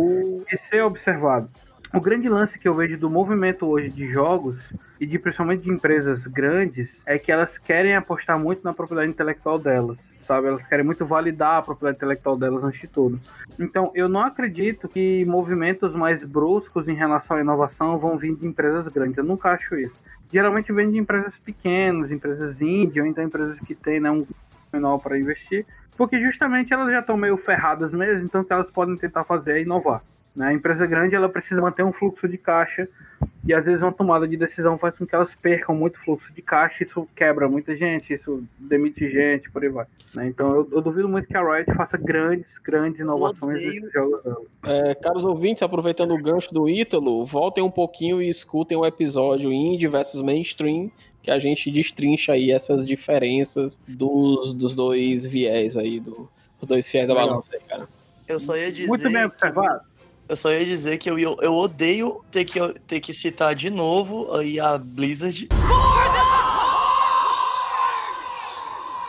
E ser observado. O grande lance que eu vejo do movimento hoje de jogos e de principalmente de empresas grandes é que elas querem apostar muito na propriedade intelectual delas, sabe? Elas querem muito validar a propriedade intelectual delas antes de tudo. Então, eu não acredito que movimentos mais bruscos em relação à inovação vão vir de empresas grandes. Eu nunca acho isso. Geralmente vem de empresas pequenas, empresas indie ou então empresas que têm né, um menor para investir, porque justamente elas já estão meio ferradas mesmo, então o que elas podem tentar fazer é inovar. Né? A empresa grande ela precisa manter um fluxo de caixa e às vezes uma tomada de decisão faz com que elas percam muito fluxo de caixa, isso quebra muita gente, isso demite gente, por aí vai. né? Então eu, eu duvido muito que a Riot faça grandes, grandes inovações nesses jogos dela. É, caros ouvintes, aproveitando o gancho do Ítalo, voltem um pouquinho e escutem o episódio Indie versus Mainstream, que a gente destrincha aí essas diferenças dos, dos dois viés aí, do- dos dois fiéis da balança aí, cara. Eu só ia dizer. Muito bem observado. Eu só ia dizer que eu, eu, eu odeio ter que, ter que citar de novo aí a Blizzard.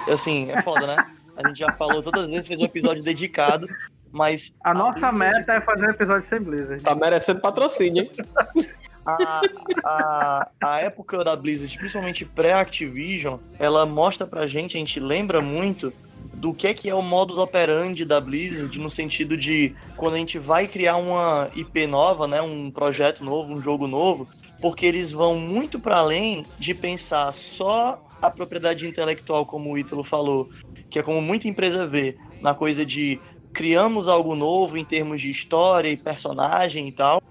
Assim, é foda, né? A gente já falou todas as vezes, fez um episódio dedicado, mas. A nossa Blizzard- meta é fazer um episódio sem Blizzard. Tá merecendo patrocínio, hein? a, a, a época da Blizzard, principalmente pré-Activision, ela mostra pra gente, a gente lembra muito do que é que é o modus operandi da Blizzard, no sentido de quando a gente vai criar uma IP nova, né, um projeto novo, um jogo novo, porque eles vão muito para além de pensar só a propriedade intelectual, como o Ítalo falou, que é como muita empresa vê, na coisa de criamos algo novo em termos de história e personagem e tal,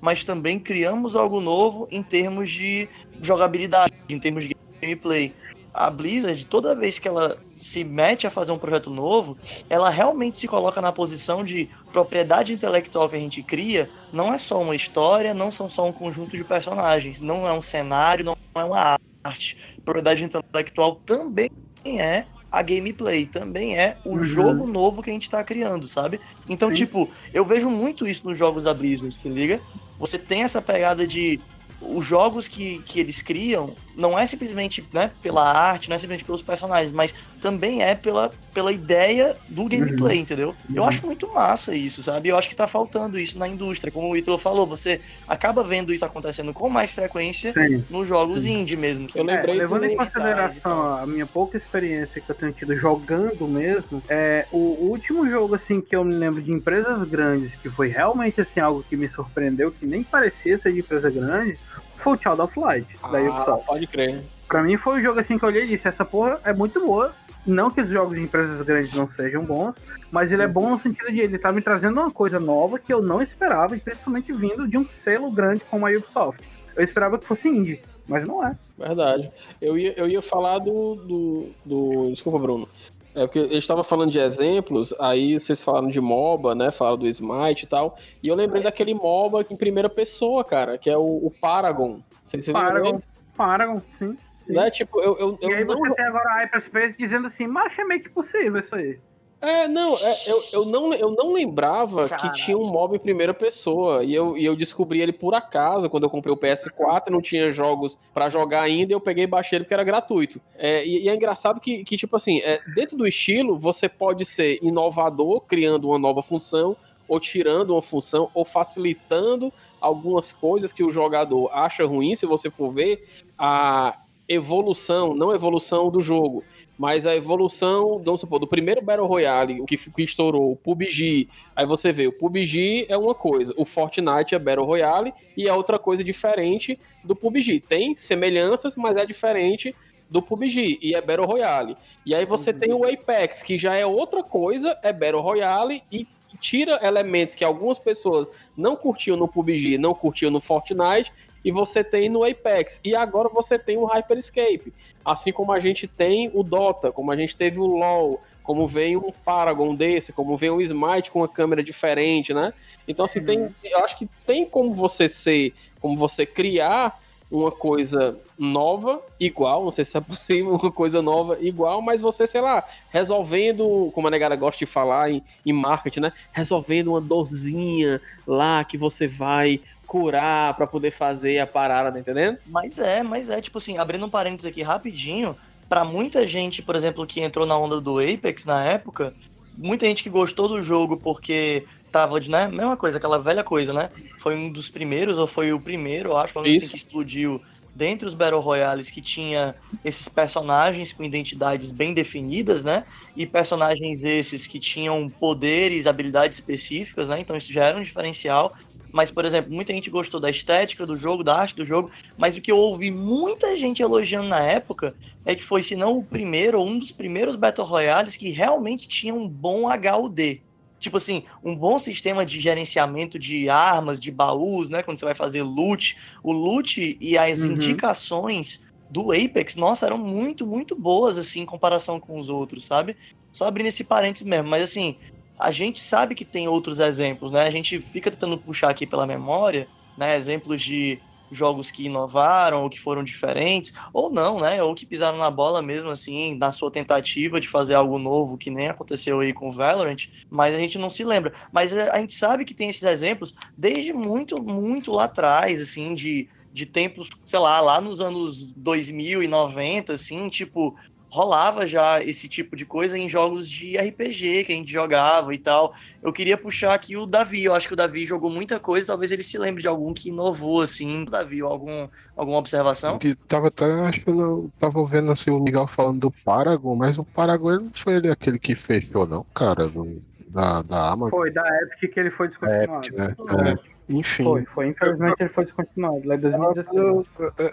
mas também criamos algo novo em termos de jogabilidade, em termos de gameplay. A Blizzard, toda vez que ela se mete a fazer um projeto novo, ela realmente se coloca na posição de propriedade intelectual que a gente cria, não é só uma história, não são só um conjunto de personagens, não é um cenário, não é uma arte. Propriedade intelectual também é a gameplay, também é o Uhum. jogo novo que a gente tá criando, sabe? Então, Sim. tipo, eu vejo muito isso nos jogos da Blizzard, se liga? Você tem essa pegada de os jogos que, que eles criam não é simplesmente né, pela arte, não é simplesmente pelos personagens, mas também é pela, pela ideia do gameplay, entendeu? Eu Uhum. acho muito massa isso, sabe? Eu acho que tá faltando isso na indústria. Como o Ítalo falou, você acaba vendo isso acontecendo com mais frequência Sim. nos jogos indie mesmo. Eu lembrei É, levando em consideração a minha pouca experiência que eu tenho tido jogando mesmo, é, o último jogo assim que eu me lembro de empresas grandes, que foi realmente assim algo que me surpreendeu, que nem parecia ser de empresa grande, foi o Child of Light, da Ah, Ubisoft. pode crer. Pra mim foi um jogo assim que eu olhei e disse, essa porra é muito boa. Não que os jogos de empresas grandes não sejam bons, mas ele é bom no sentido de ele tá me trazendo uma coisa nova que eu não esperava, e principalmente vindo de um selo grande como a Ubisoft. Eu esperava que fosse indie, mas não é. Verdade. Eu ia, eu ia falar do, do, do- Desculpa, Bruno. É porque eu estava falando de exemplos, aí vocês falaram de MOBA, né? Falaram do Smite e tal. E eu lembrei daquele MOBA em primeira pessoa, cara, que é o, o Paragon. Vocês Paragon? Paragon, sim. sim. Né? Tipo, eu, eu, E aí eu não. você tem agora a Hyperspace dizendo assim, mas é meio que possível isso aí. É, não, é, eu, eu não, eu não lembrava que tinha um mob em primeira pessoa. E eu, e eu descobri ele por acaso, quando eu comprei o PS4, não tinha jogos pra jogar ainda, e eu peguei e baixei ele porque era gratuito. É, e, e é engraçado que, que tipo assim, é, dentro do estilo, você pode ser inovador, criando uma nova função, ou tirando uma função, ou facilitando algumas coisas que o jogador acha ruim, se você for ver, a evolução, não evolução do jogo, mas a evolução, vamos supor, do primeiro Battle Royale, o que, que estourou, o PUBG, aí você vê, o PUBG é uma coisa, o Fortnite é Battle Royale e é outra coisa diferente do PUBG. Tem semelhanças, mas é diferente do PUBG e é Battle Royale. E aí você tem o Apex, que já é outra coisa, é Battle Royale e tira elementos que algumas pessoas não curtiam no PUBG, não curtiam no Fortnite, e você tem no Apex. E agora você tem o Hyperscape. Assim como a gente tem o Dota, como a gente teve o LoL, como vem um Paragon desse, como vem o Smite com uma câmera diferente, né? Então, assim, tem, eu acho que tem como você ser, como você criar uma coisa nova, igual, não sei se é possível, uma coisa nova, igual, mas você, sei lá, resolvendo, como a negada gosta de falar em, em marketing, né? Resolvendo uma dorzinha lá que você vai curar, pra poder fazer a parada, tá entendendo? Mas é, mas é, tipo assim, abrindo um parênteses aqui rapidinho, pra muita gente, por exemplo, que entrou na onda do Apex na época, muita gente que gostou do jogo porque tava de, né, mesma coisa, aquela velha coisa, né? Foi um dos primeiros, ou foi o primeiro, eu acho, assim, que explodiu dentre os Battle Royales que tinha esses personagens com identidades bem definidas, né? E personagens esses que tinham poderes, habilidades específicas, né? Então isso já era um diferencial. Mas, por exemplo, muita gente gostou da estética do jogo, da arte do jogo, mas o que eu ouvi muita gente elogiando na época é que foi, se não o primeiro, ou um dos primeiros Battle Royales que realmente tinha um bom HUD. Tipo assim, um bom sistema de gerenciamento de armas, de baús, né? Quando você vai fazer loot. O loot e as Uhum. indicações do Apex, nossa, eram muito, muito boas, assim, em comparação com os outros, sabe? Só abrindo esse parênteses mesmo, mas assim, a gente sabe que tem outros exemplos, né? A gente fica tentando puxar aqui pela memória, né? Exemplos de jogos que inovaram ou que foram diferentes, ou não, né? Ou que pisaram na bola mesmo, assim, na sua tentativa de fazer algo novo, que nem aconteceu aí com o Valorant, mas a gente não se lembra. Mas a gente sabe que tem esses exemplos desde muito, muito lá atrás, assim, de, de tempos, sei lá, lá nos anos 2090, assim, tipo, rolava já esse tipo de coisa em jogos de RPG que a gente jogava e tal. Eu queria puxar aqui o Davi, eu acho que o Davi jogou muita coisa, talvez ele se lembre de algum que inovou, assim. Davi, algum, alguma observação? De- Tava até, acho que eu tava vendo assim o Miguel falando do Paragon, mas o Paragon não foi ele aquele que fechou, não, cara, do, da, da Amazon. Foi da Epic que ele foi descontinuado. Epic, né? É. Enfim. Foi, foi. Infelizmente ele foi descontinuado lá em 2016. Eu-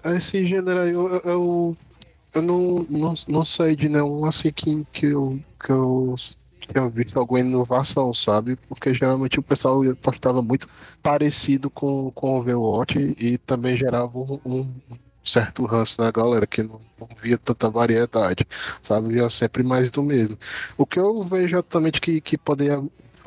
eu- esse gênero aí, eu, eu, eu não, não, não sei de nenhum assim que, que eu, que eu tinha visto alguma inovação, sabe? Porque geralmente o pessoal postava muito parecido com, com o Overwatch e também gerava um, um certo ranço na galera que não, não via tanta variedade, sabe? Via sempre mais do mesmo. O que eu vejo exatamente que, que poderia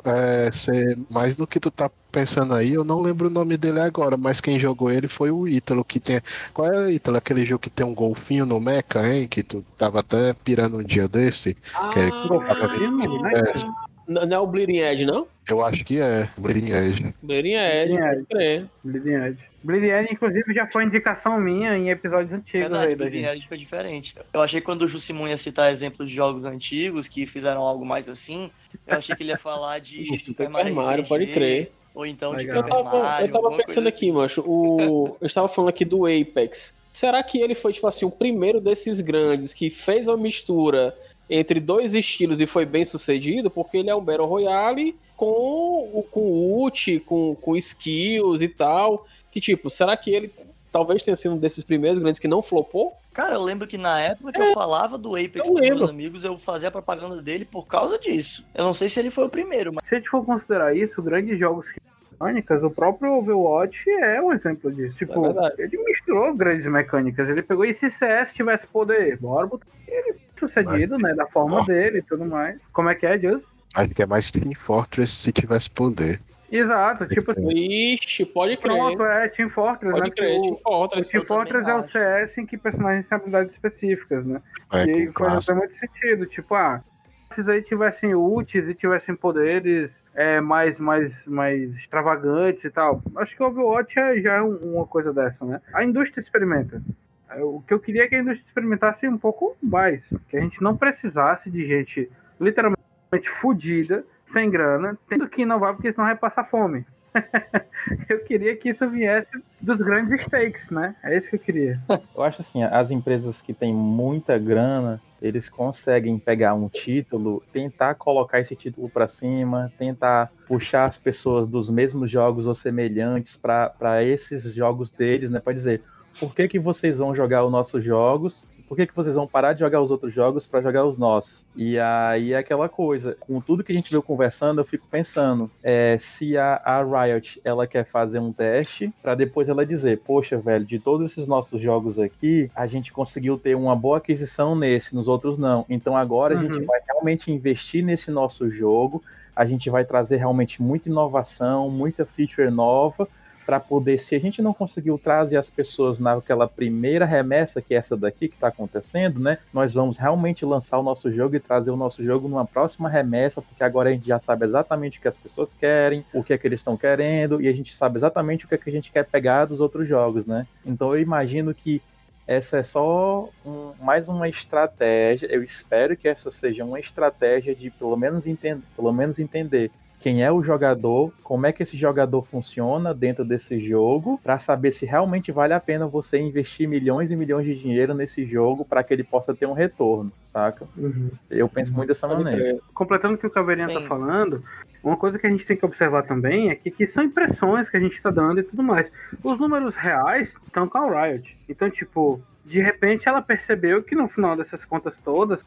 é, ser mais do que tu tá pensando aí, eu não lembro o nome dele agora, mas quem jogou ele foi o Ítalo, que tem. Qual é, Ítalo? Aquele jogo que tem um golfinho no mecha, hein? Que tu tava até pirando um dia desse. que é- golfinho, né? é, N- Não é o Bleeding Edge, não? eu acho que é, Bleeding Edge. Bleeding Edge, Bleeding crer. Bleeding Edge. Bleeding Edge, inclusive, já foi indicação minha em episódios antigos Verdade, aí Bleeding. Edge foi diferente. Eu achei que quando o Jusimon ia citar exemplos de jogos antigos que fizeram algo mais assim, eu achei que ele ia falar de Super Mario, Mario, pode crer. Ou então de Eu Super tava, Mario. eu tava pensando coisa aqui, macho, o, eu estava falando aqui do Apex. Será que ele foi, tipo assim, o primeiro desses grandes que fez uma mistura entre dois estilos e foi bem sucedido? Porque ele é um Battle Royale com, o- com ult, com, com skills e tal. Que tipo, será que ele talvez tenha sido um desses primeiros grandes que não flopou? Cara, eu lembro que na época que eu falava do Apex com meus amigos, eu fazia a propaganda dele por causa disso. Eu não sei se ele foi o primeiro, mas Se a gente for considerar isso, grandes jogos mecânicas, o próprio Overwatch é um exemplo disso. Tipo, É verdade. ele misturou grandes mecânicas. Ele pegou e se CS tivesse poder, bora botar ele sucedido, né? Da forma dele e tudo mais. Como é que é, Just? Acho que é mais Team Fortress se tivesse poder. Exato, tipo assim. Ixi, pode crer. Pronto, é Team Fortress, Pode né? crer, Porque Team Fortress. O Team Fortress é o. CS em que personagens têm habilidades específicas, né? É, e faz muito sentido. Tipo, ah, se esses aí tivessem ults e tivessem poderes é, mais, mais, mais extravagantes e tal, acho que o Overwatch é, já é um- uma coisa dessa, né? A indústria experimenta. O que eu queria é que a indústria experimentasse um pouco mais. Que a gente não precisasse de gente literalmente fodida, sem grana, tendo que inovar, porque senão vai passar fome. eu queria que isso viesse dos grandes stakes, né? É isso que eu queria. Eu acho assim, as empresas que têm muita grana, eles conseguem pegar um título, tentar colocar esse título para cima, tentar puxar as pessoas dos mesmos jogos ou semelhantes para esses jogos deles, né? Para dizer, por que, que vocês vão jogar os nossos jogos? Por que, que vocês vão parar de jogar os outros jogos para jogar os nossos? E aí é aquela coisa, com tudo que a gente veio conversando, eu fico pensando, é, se a, a Riot ela quer fazer um teste para depois ela dizer, poxa, velho, de todos esses nossos jogos aqui, a gente conseguiu ter uma boa aquisição nesse, nos outros não. Então agora a gente Uhum. vai realmente investir nesse nosso jogo, a gente vai trazer realmente muita inovação, muita feature nova para poder, se a gente não conseguiu trazer as pessoas naquela primeira remessa, que é essa daqui que está acontecendo, né? Nós vamos realmente lançar o nosso jogo e trazer o nosso jogo numa próxima remessa, porque agora a gente já sabe exatamente o que as pessoas querem, o que é que eles estão querendo, e a gente sabe exatamente o que é que a gente quer pegar dos outros jogos, né? Então eu imagino que essa é só um- mais uma estratégia. Eu espero que essa seja uma estratégia de pelo menos, entender, pelo menos entender quem é o jogador, como é que esse jogador funciona dentro desse jogo, para saber se realmente vale a pena você investir milhões e milhões de dinheiro nesse jogo para que ele possa ter um retorno, saca? Eu penso muito dessa maneira. Completando o que o Caveirinha tá falando, uma coisa que a gente tem que observar também é que, que são impressões que a gente tá dando e tudo mais. Os números reais estão com a Riot. Então, tipo, de repente ela percebeu que no final dessas contas todas,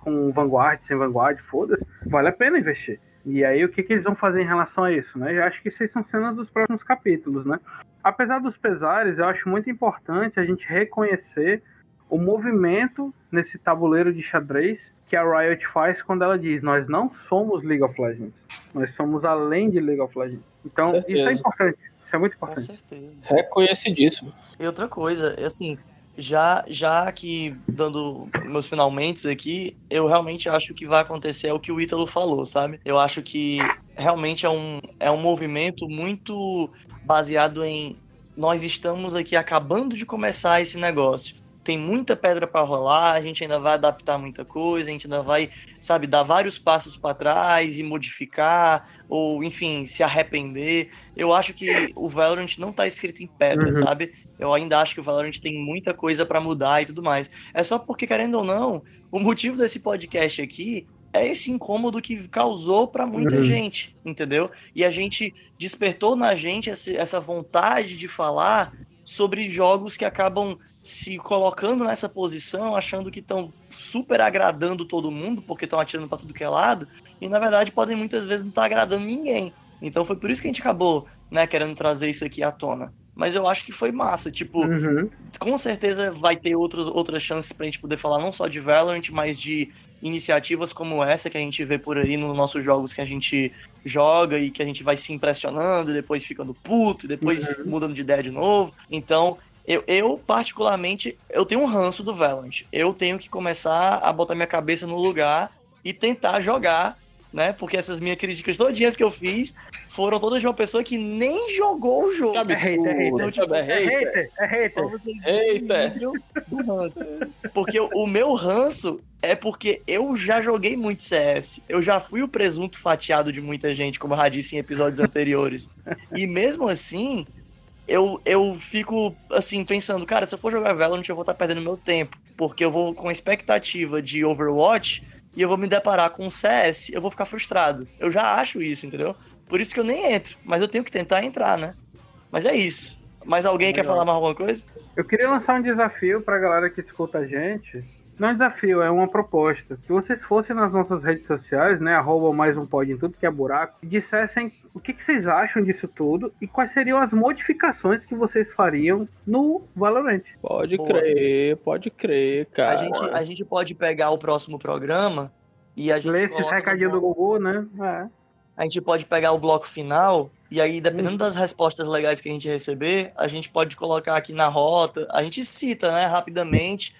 com Vanguard, sem Vanguard, foda-se, vale a pena investir. E aí, o que, que eles vão fazer em relação a isso, né? Eu acho que isso são cenas dos próximos capítulos, né? Apesar dos pesares, eu acho muito importante a gente reconhecer o movimento nesse tabuleiro de xadrez que a Riot faz quando ela diz: Nós não somos League of Legends, nós somos além de League of Legends. Então, isso é Certeza. importante. Isso é muito importante. Reconhecidíssimo. E outra coisa, é assim, já, já que dando meus finalmente aqui, eu realmente acho que vai acontecer é o que o Ítalo falou, sabe? Eu acho que realmente é um, é um movimento muito baseado em nós estamos aqui acabando de começar esse negócio. Tem muita pedra para rolar, a gente ainda vai adaptar muita coisa, a gente ainda vai, sabe, dar vários passos para trás e modificar, ou enfim, se arrepender. Eu acho que o Valorant não tá escrito em pedra, Uhum. sabe? Eu ainda acho que o Valorant tem muita coisa para mudar e tudo mais. É só porque, querendo ou não, o motivo desse podcast aqui é esse incômodo que causou para muita Uhum. gente, entendeu? E a gente despertou na gente essa vontade de falar sobre jogos que acabam se colocando nessa posição, achando que estão super agradando todo mundo, porque estão atirando para tudo que é lado, e na verdade podem muitas vezes não estar agradando ninguém. Então foi por isso que a gente acabou, né, querendo trazer isso aqui à tona. Mas eu acho que foi massa, tipo, Uhum. com certeza vai ter outros, outras chances pra gente poder falar não só de Valorant, mas de iniciativas como essa que a gente vê por aí nos nossos jogos que a gente joga e que a gente vai se impressionando, e depois ficando puto, e depois Uhum. mudando de ideia de novo. Então, eu, eu, particularmente, eu tenho um ranço do Valorant. Eu tenho que começar a botar minha cabeça no lugar e tentar jogar, né? Porque essas minhas críticas todinhas que eu fiz foram todas de uma pessoa que nem jogou o jogo. É Então, tipo, é hater. É hater. Eita! do ranço. Porque o, o meu ranço é porque eu já joguei muito CS. Eu já fui o presunto fatiado de muita gente, como eu já disse em episódios anteriores. E mesmo assim, eu, eu fico assim, pensando, cara, se eu for jogar Valorant, eu vou estar perdendo meu tempo. Porque eu vou com a expectativa de Overwatch e eu vou me deparar com CS, eu vou ficar frustrado. Eu já acho isso, entendeu? Por isso que eu nem entro. Mas eu tenho que tentar entrar, né? Mas é isso. Mais alguém quer falar mais alguma coisa? Eu queria lançar um desafio pra galera que escuta a gente. Não é um desafio, é uma proposta. Que vocês fossem nas nossas redes sociais, né? Arroba mais um pod em tudo que é buraco, e dissessem o que, que vocês acham disso tudo e quais seriam as modificações que vocês fariam no Valorant. Pode Boa. crer, pode crer, cara. A gente, a gente pode pegar o próximo programa e a gente. Lê no recadinhos do Gugu, né? É. A gente pode pegar o bloco final e aí, dependendo das respostas legais que a gente receber, a gente pode colocar aqui na rota. A gente cita, né, rapidamente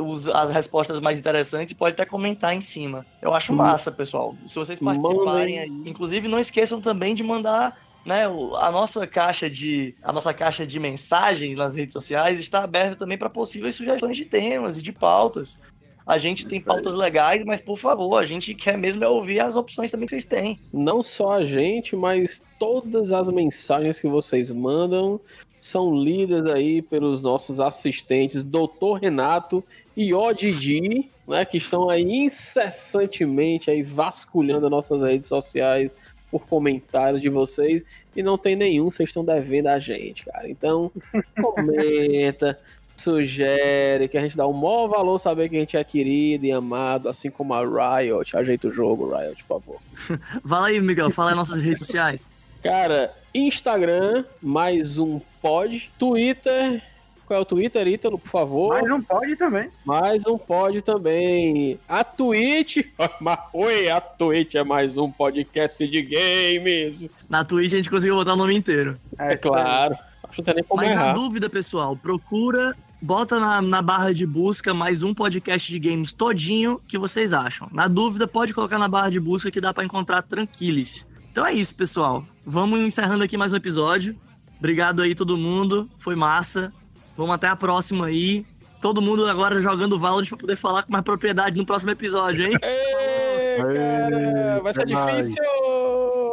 os- as respostas mais interessantes e pode até comentar em cima. Eu acho massa, pessoal. Se vocês participarem aí. Inclusive, não esqueçam também de mandar. Né, a nossa caixa de a nossa caixa de mensagens nas redes sociais está aberta também para possíveis sugestões de temas e de pautas. A gente tem pautas legais, mas por favor, a gente quer mesmo é ouvir as opções também que vocês têm. Não só a gente, mas todas as mensagens que vocês mandam são lidas aí pelos nossos assistentes, Dr. Renato e Odidi, né, que estão aí incessantemente aí vasculhando as nossas redes sociais por comentários de vocês e não tem nenhum, vocês estão devendo a gente, cara. Então, comenta, sugere, que a gente dá o maior valor saber que a gente é querido e amado, assim como a Riot. Ajeita o jogo, Riot, por favor. Fala aí, Miguel, fala aí nossas redes sociais. Cara, Instagram, mais um pod. Twitter, qual é o Twitter, Ítalo, por favor? Mais um pod também. Mais um pod também. A Twitch, oi, a Twitch é mais um podcast de games. Na Twitch a gente conseguiu botar o nome inteiro. É claro. Acho que não tem nem como Mas na errar. dúvida, pessoal, procura, bota na, na barra de busca mais um podcast de games todinho que vocês acham. Na dúvida, pode colocar na barra de busca que dá pra encontrar tranquilos. Então é isso, pessoal. Vamos encerrando aqui mais um episódio. Obrigado aí todo mundo, foi massa. Vamos até a próxima aí. Todo mundo agora jogando Valorant pra poder falar com mais propriedade no próximo episódio, hein? Ei, cara, vai ser difícil.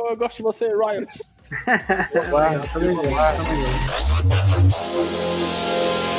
Eu gosto de você, Riot.